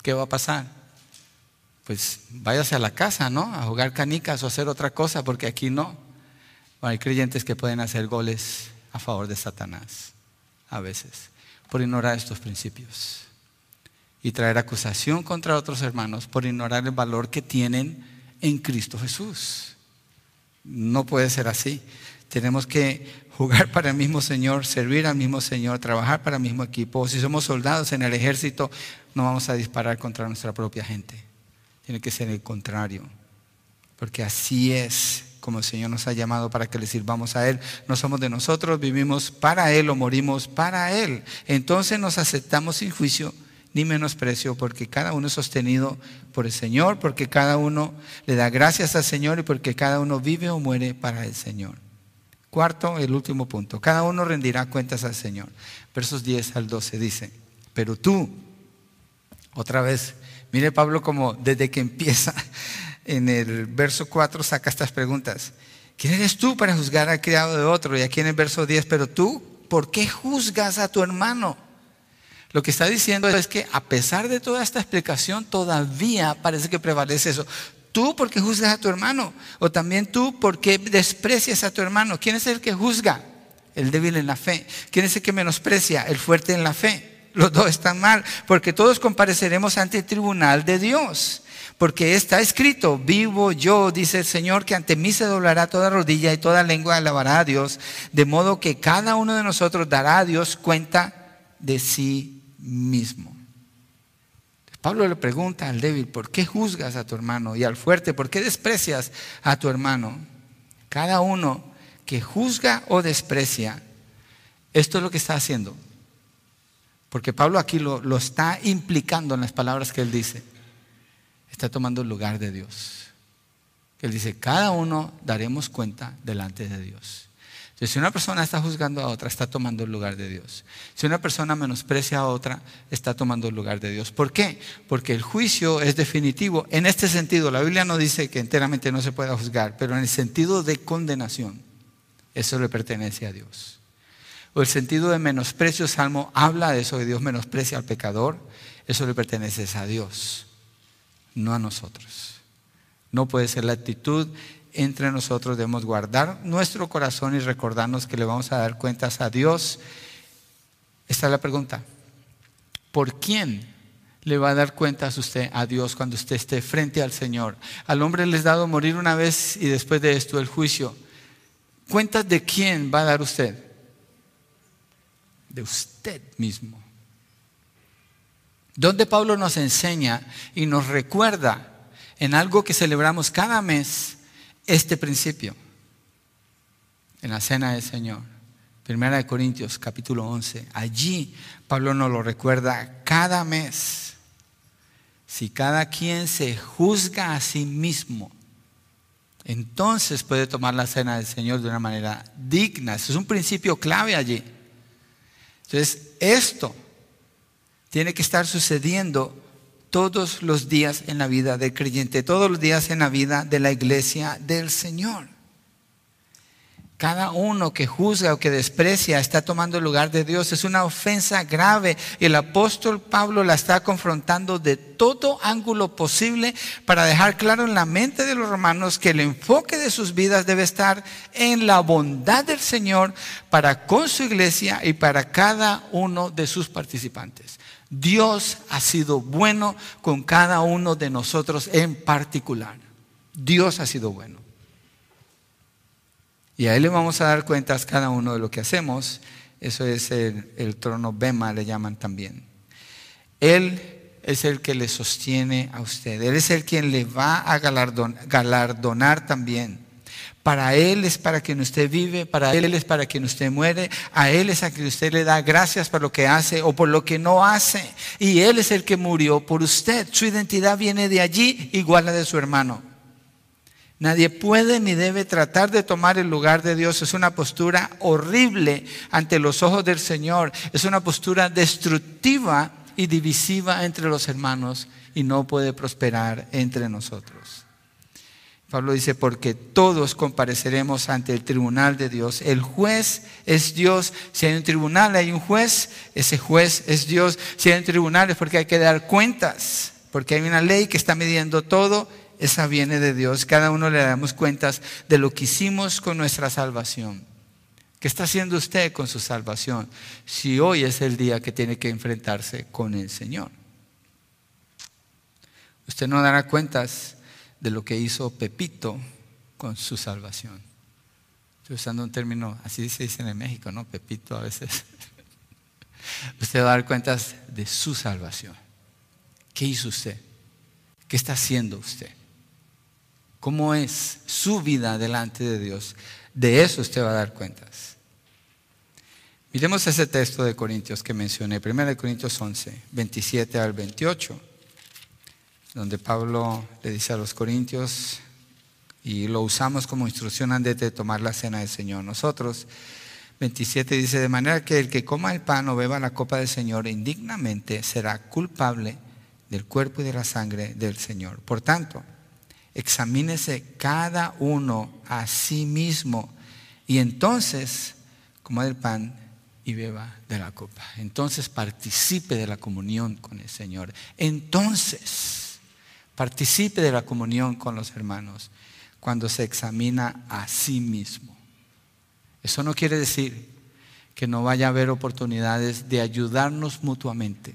¿qué va a pasar? Pues váyase a la casa, ¿no? A jugar canicas o hacer otra cosa, porque aquí no hay creyentes que pueden hacer goles a favor de Satanás, a veces, por ignorar estos principios y traer acusación contra otros hermanos por ignorar el valor que tienen en Cristo Jesús. No puede ser así. Tenemos que jugar para el mismo Señor, servir al mismo Señor, trabajar para el mismo equipo. Si somos soldados en el ejército, no vamos a disparar contra nuestra propia gente. Tiene que ser el contrario, porque así es como el Señor nos ha llamado para que le sirvamos a Él. No somos de nosotros, vivimos para Él o morimos para Él. Entonces nos aceptamos sin juicio ni menosprecio, porque cada uno es sostenido por el Señor, porque cada uno le da gracias al Señor y porque cada uno vive o muere para el Señor. Cuarto, el último punto, cada uno rendirá cuentas al Señor. Versos 10 al 12 dice, pero tú, otra vez, mire Pablo como desde que empieza (laughs) en el verso 4 saca estas preguntas. ¿Quién eres tú para juzgar al criado de otro? Y aquí en el verso 10, pero tú, ¿por qué juzgas a tu hermano? Lo que está diciendo es que a pesar de toda esta explicación, todavía parece que prevalece eso. Tú porque juzgas a tu hermano, o también tú porque desprecias a tu hermano. ¿Quién es el que juzga? El débil en la fe. ¿Quién es el que menosprecia? El fuerte en la fe. Los dos están mal, porque todos compareceremos ante el tribunal de Dios. Porque está escrito, vivo yo, dice el Señor, que ante mí se doblará toda rodilla y toda lengua alabará a Dios, de modo que cada uno de nosotros dará a Dios cuenta de sí mismo. Pablo le pregunta al débil, ¿por qué juzgas a tu hermano? Y al fuerte, ¿por qué desprecias a tu hermano? Cada uno que juzga o desprecia, esto es lo que está haciendo. Porque Pablo aquí lo, lo está implicando en las palabras que él dice. Está tomando el lugar de Dios. Él dice, cada uno daremos cuenta delante de Dios si una persona está juzgando a otra, está tomando el lugar de Dios. Si una persona menosprecia a otra, está tomando el lugar de Dios. ¿Por qué? Porque el juicio es definitivo. En este sentido, la Biblia no dice que enteramente no se pueda juzgar, pero en el sentido de condenación, eso le pertenece a Dios. O el sentido de menosprecio, Salmo habla de eso, que Dios menosprecia al pecador, eso le pertenece a Dios, no a nosotros. No puede ser la actitud entre nosotros debemos guardar nuestro corazón y recordarnos que le vamos a dar cuentas a Dios. Esta es la pregunta. ¿Por quién le va a dar cuentas usted a Dios cuando usted esté frente al Señor? Al hombre le es dado morir una vez y después de esto el juicio. ¿Cuentas de quién va a dar usted? De usted mismo. Donde Pablo nos enseña y nos recuerda en algo que celebramos cada mes, este principio en la cena del Señor. Primera de Corintios capítulo 11. Allí Pablo nos lo recuerda cada mes. Si cada quien se juzga a sí mismo, entonces puede tomar la cena del Señor de una manera digna. Eso es un principio clave allí. Entonces, esto tiene que estar sucediendo todos los días en la vida del creyente, todos los días en la vida de la iglesia del Señor. Cada uno que juzga o que desprecia está tomando el lugar de Dios. Es una ofensa grave. Y el apóstol Pablo la está confrontando de todo ángulo posible para dejar claro en la mente de los romanos que el enfoque de sus vidas debe estar en la bondad del Señor para con su iglesia y para cada uno de sus participantes. Dios ha sido bueno con cada uno de nosotros en particular. Dios ha sido bueno. Y a Él le vamos a dar cuentas cada uno de lo que hacemos. Eso es el, trono Bema, le llaman también. Él es el que le sostiene a usted. Él es el quien le va a galardonar también. Para Él es para quien usted vive, para Él es para quien usted muere, a Él es a quien usted le da gracias por lo que hace o por lo que no hace. Y Él es el que murió por usted. Su identidad viene de allí, igual a de su hermano. Nadie puede ni debe tratar de tomar el lugar de Dios. Es una postura horrible ante los ojos del Señor. Es una postura destructiva y divisiva entre los hermanos y no puede prosperar entre nosotros. Pablo dice, porque todos compareceremos ante el tribunal de Dios. El juez es Dios. Si hay un tribunal, hay un juez, ese juez es Dios. Si hay un tribunal es porque hay que dar cuentas, porque hay una ley que está midiendo todo, esa viene de Dios. Cada uno le damos cuentas de lo que hicimos con nuestra salvación. ¿Qué está haciendo usted con su salvación? Si hoy es el día que tiene que enfrentarse con el Señor. Usted no dará cuentas de lo que hizo Pepito con su salvación. Estoy usando un término, así se dice en México, ¿no? Pepito a veces. (laughs) Usted va a dar cuentas de su salvación. ¿Qué hizo usted? ¿Qué está haciendo usted? ¿Cómo es su vida delante de Dios? De eso usted va a dar cuentas. Miremos ese texto de Corintios que mencioné, 1 Corintios 11, 27 al 28, donde Pablo le dice a los corintios, y lo usamos como instrucción antes de tomar la cena del Señor. Nosotros, 27 dice, de manera que el que coma el pan o beba la copa del Señor indignamente será culpable del cuerpo y de la sangre del Señor. Por tanto, examínese cada uno a sí mismo y entonces coma el pan y beba de la copa. Entonces participe de la comunión con el Señor. Entonces participe de la comunión con los hermanos cuando se examina a sí mismo. Eso no quiere decir que no vaya a haber oportunidades de ayudarnos mutuamente.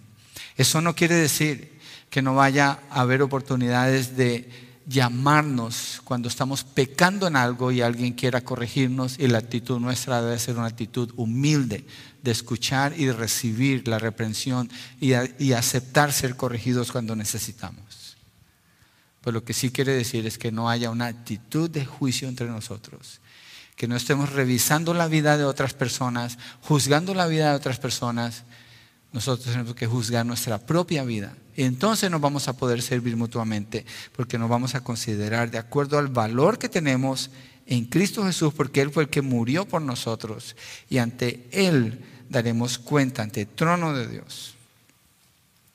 Eso no quiere decir que no vaya a haber oportunidades de llamarnos cuando estamos pecando en algo y alguien quiera corregirnos y la actitud nuestra debe ser una actitud humilde de escuchar y de recibir la reprensión y, y aceptar ser corregidos cuando necesitamos. Pues lo que sí quiere decir es que no haya una actitud de juicio entre nosotros, que no estemos revisando la vida de otras personas, juzgando la vida de otras personas. Nosotros tenemos que juzgar nuestra propia vida y entonces nos vamos a poder servir mutuamente, porque nos vamos a considerar de acuerdo al valor que tenemos en Cristo Jesús, porque Él fue el que murió por nosotros. Y ante Él daremos cuenta, ante el trono de Dios.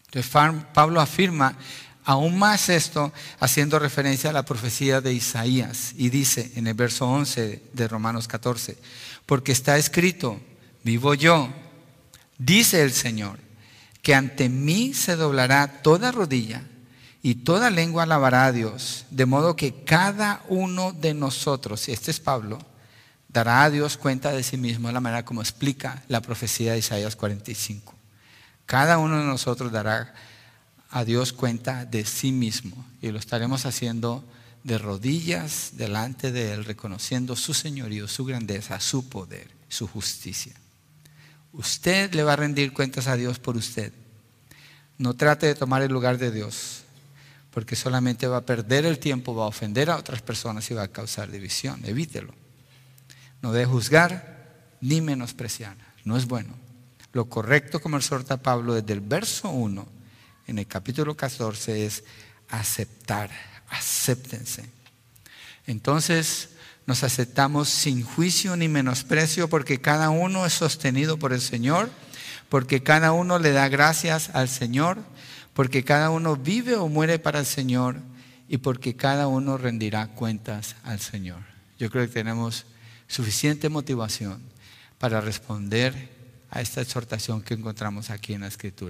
Entonces Pablo afirma aún más esto haciendo referencia a la profecía de Isaías y dice en el verso 11 de Romanos 14, porque está escrito, vivo yo, dice el Señor que ante mí se doblará toda rodilla y toda lengua alabará a Dios, de modo que cada uno de nosotros, y este es Pablo, dará a Dios cuenta de sí mismo de la manera como explica la profecía de Isaías 45. Cada uno de nosotros dará a Dios cuenta de sí mismo y lo estaremos haciendo de rodillas delante de Él, reconociendo su señorío, su grandeza, su poder, su justicia. Usted le va a rendir cuentas a Dios por usted. No trate de tomar el lugar de Dios, porque solamente va a perder el tiempo, va a ofender a otras personas y va a causar división. Evítelo. No debe juzgar ni menospreciar. No es bueno. Lo correcto, como exhorta Pablo desde el verso 1 en el capítulo 14, es aceptar. Acéptense. Entonces, nos aceptamos sin juicio ni menosprecio porque cada uno es sostenido por el Señor, porque cada uno le da gracias al Señor, porque cada uno vive o muere para el Señor y porque cada uno rendirá cuentas al Señor. Yo creo que tenemos suficiente motivación para responder a esta exhortación que encontramos aquí en la Escritura.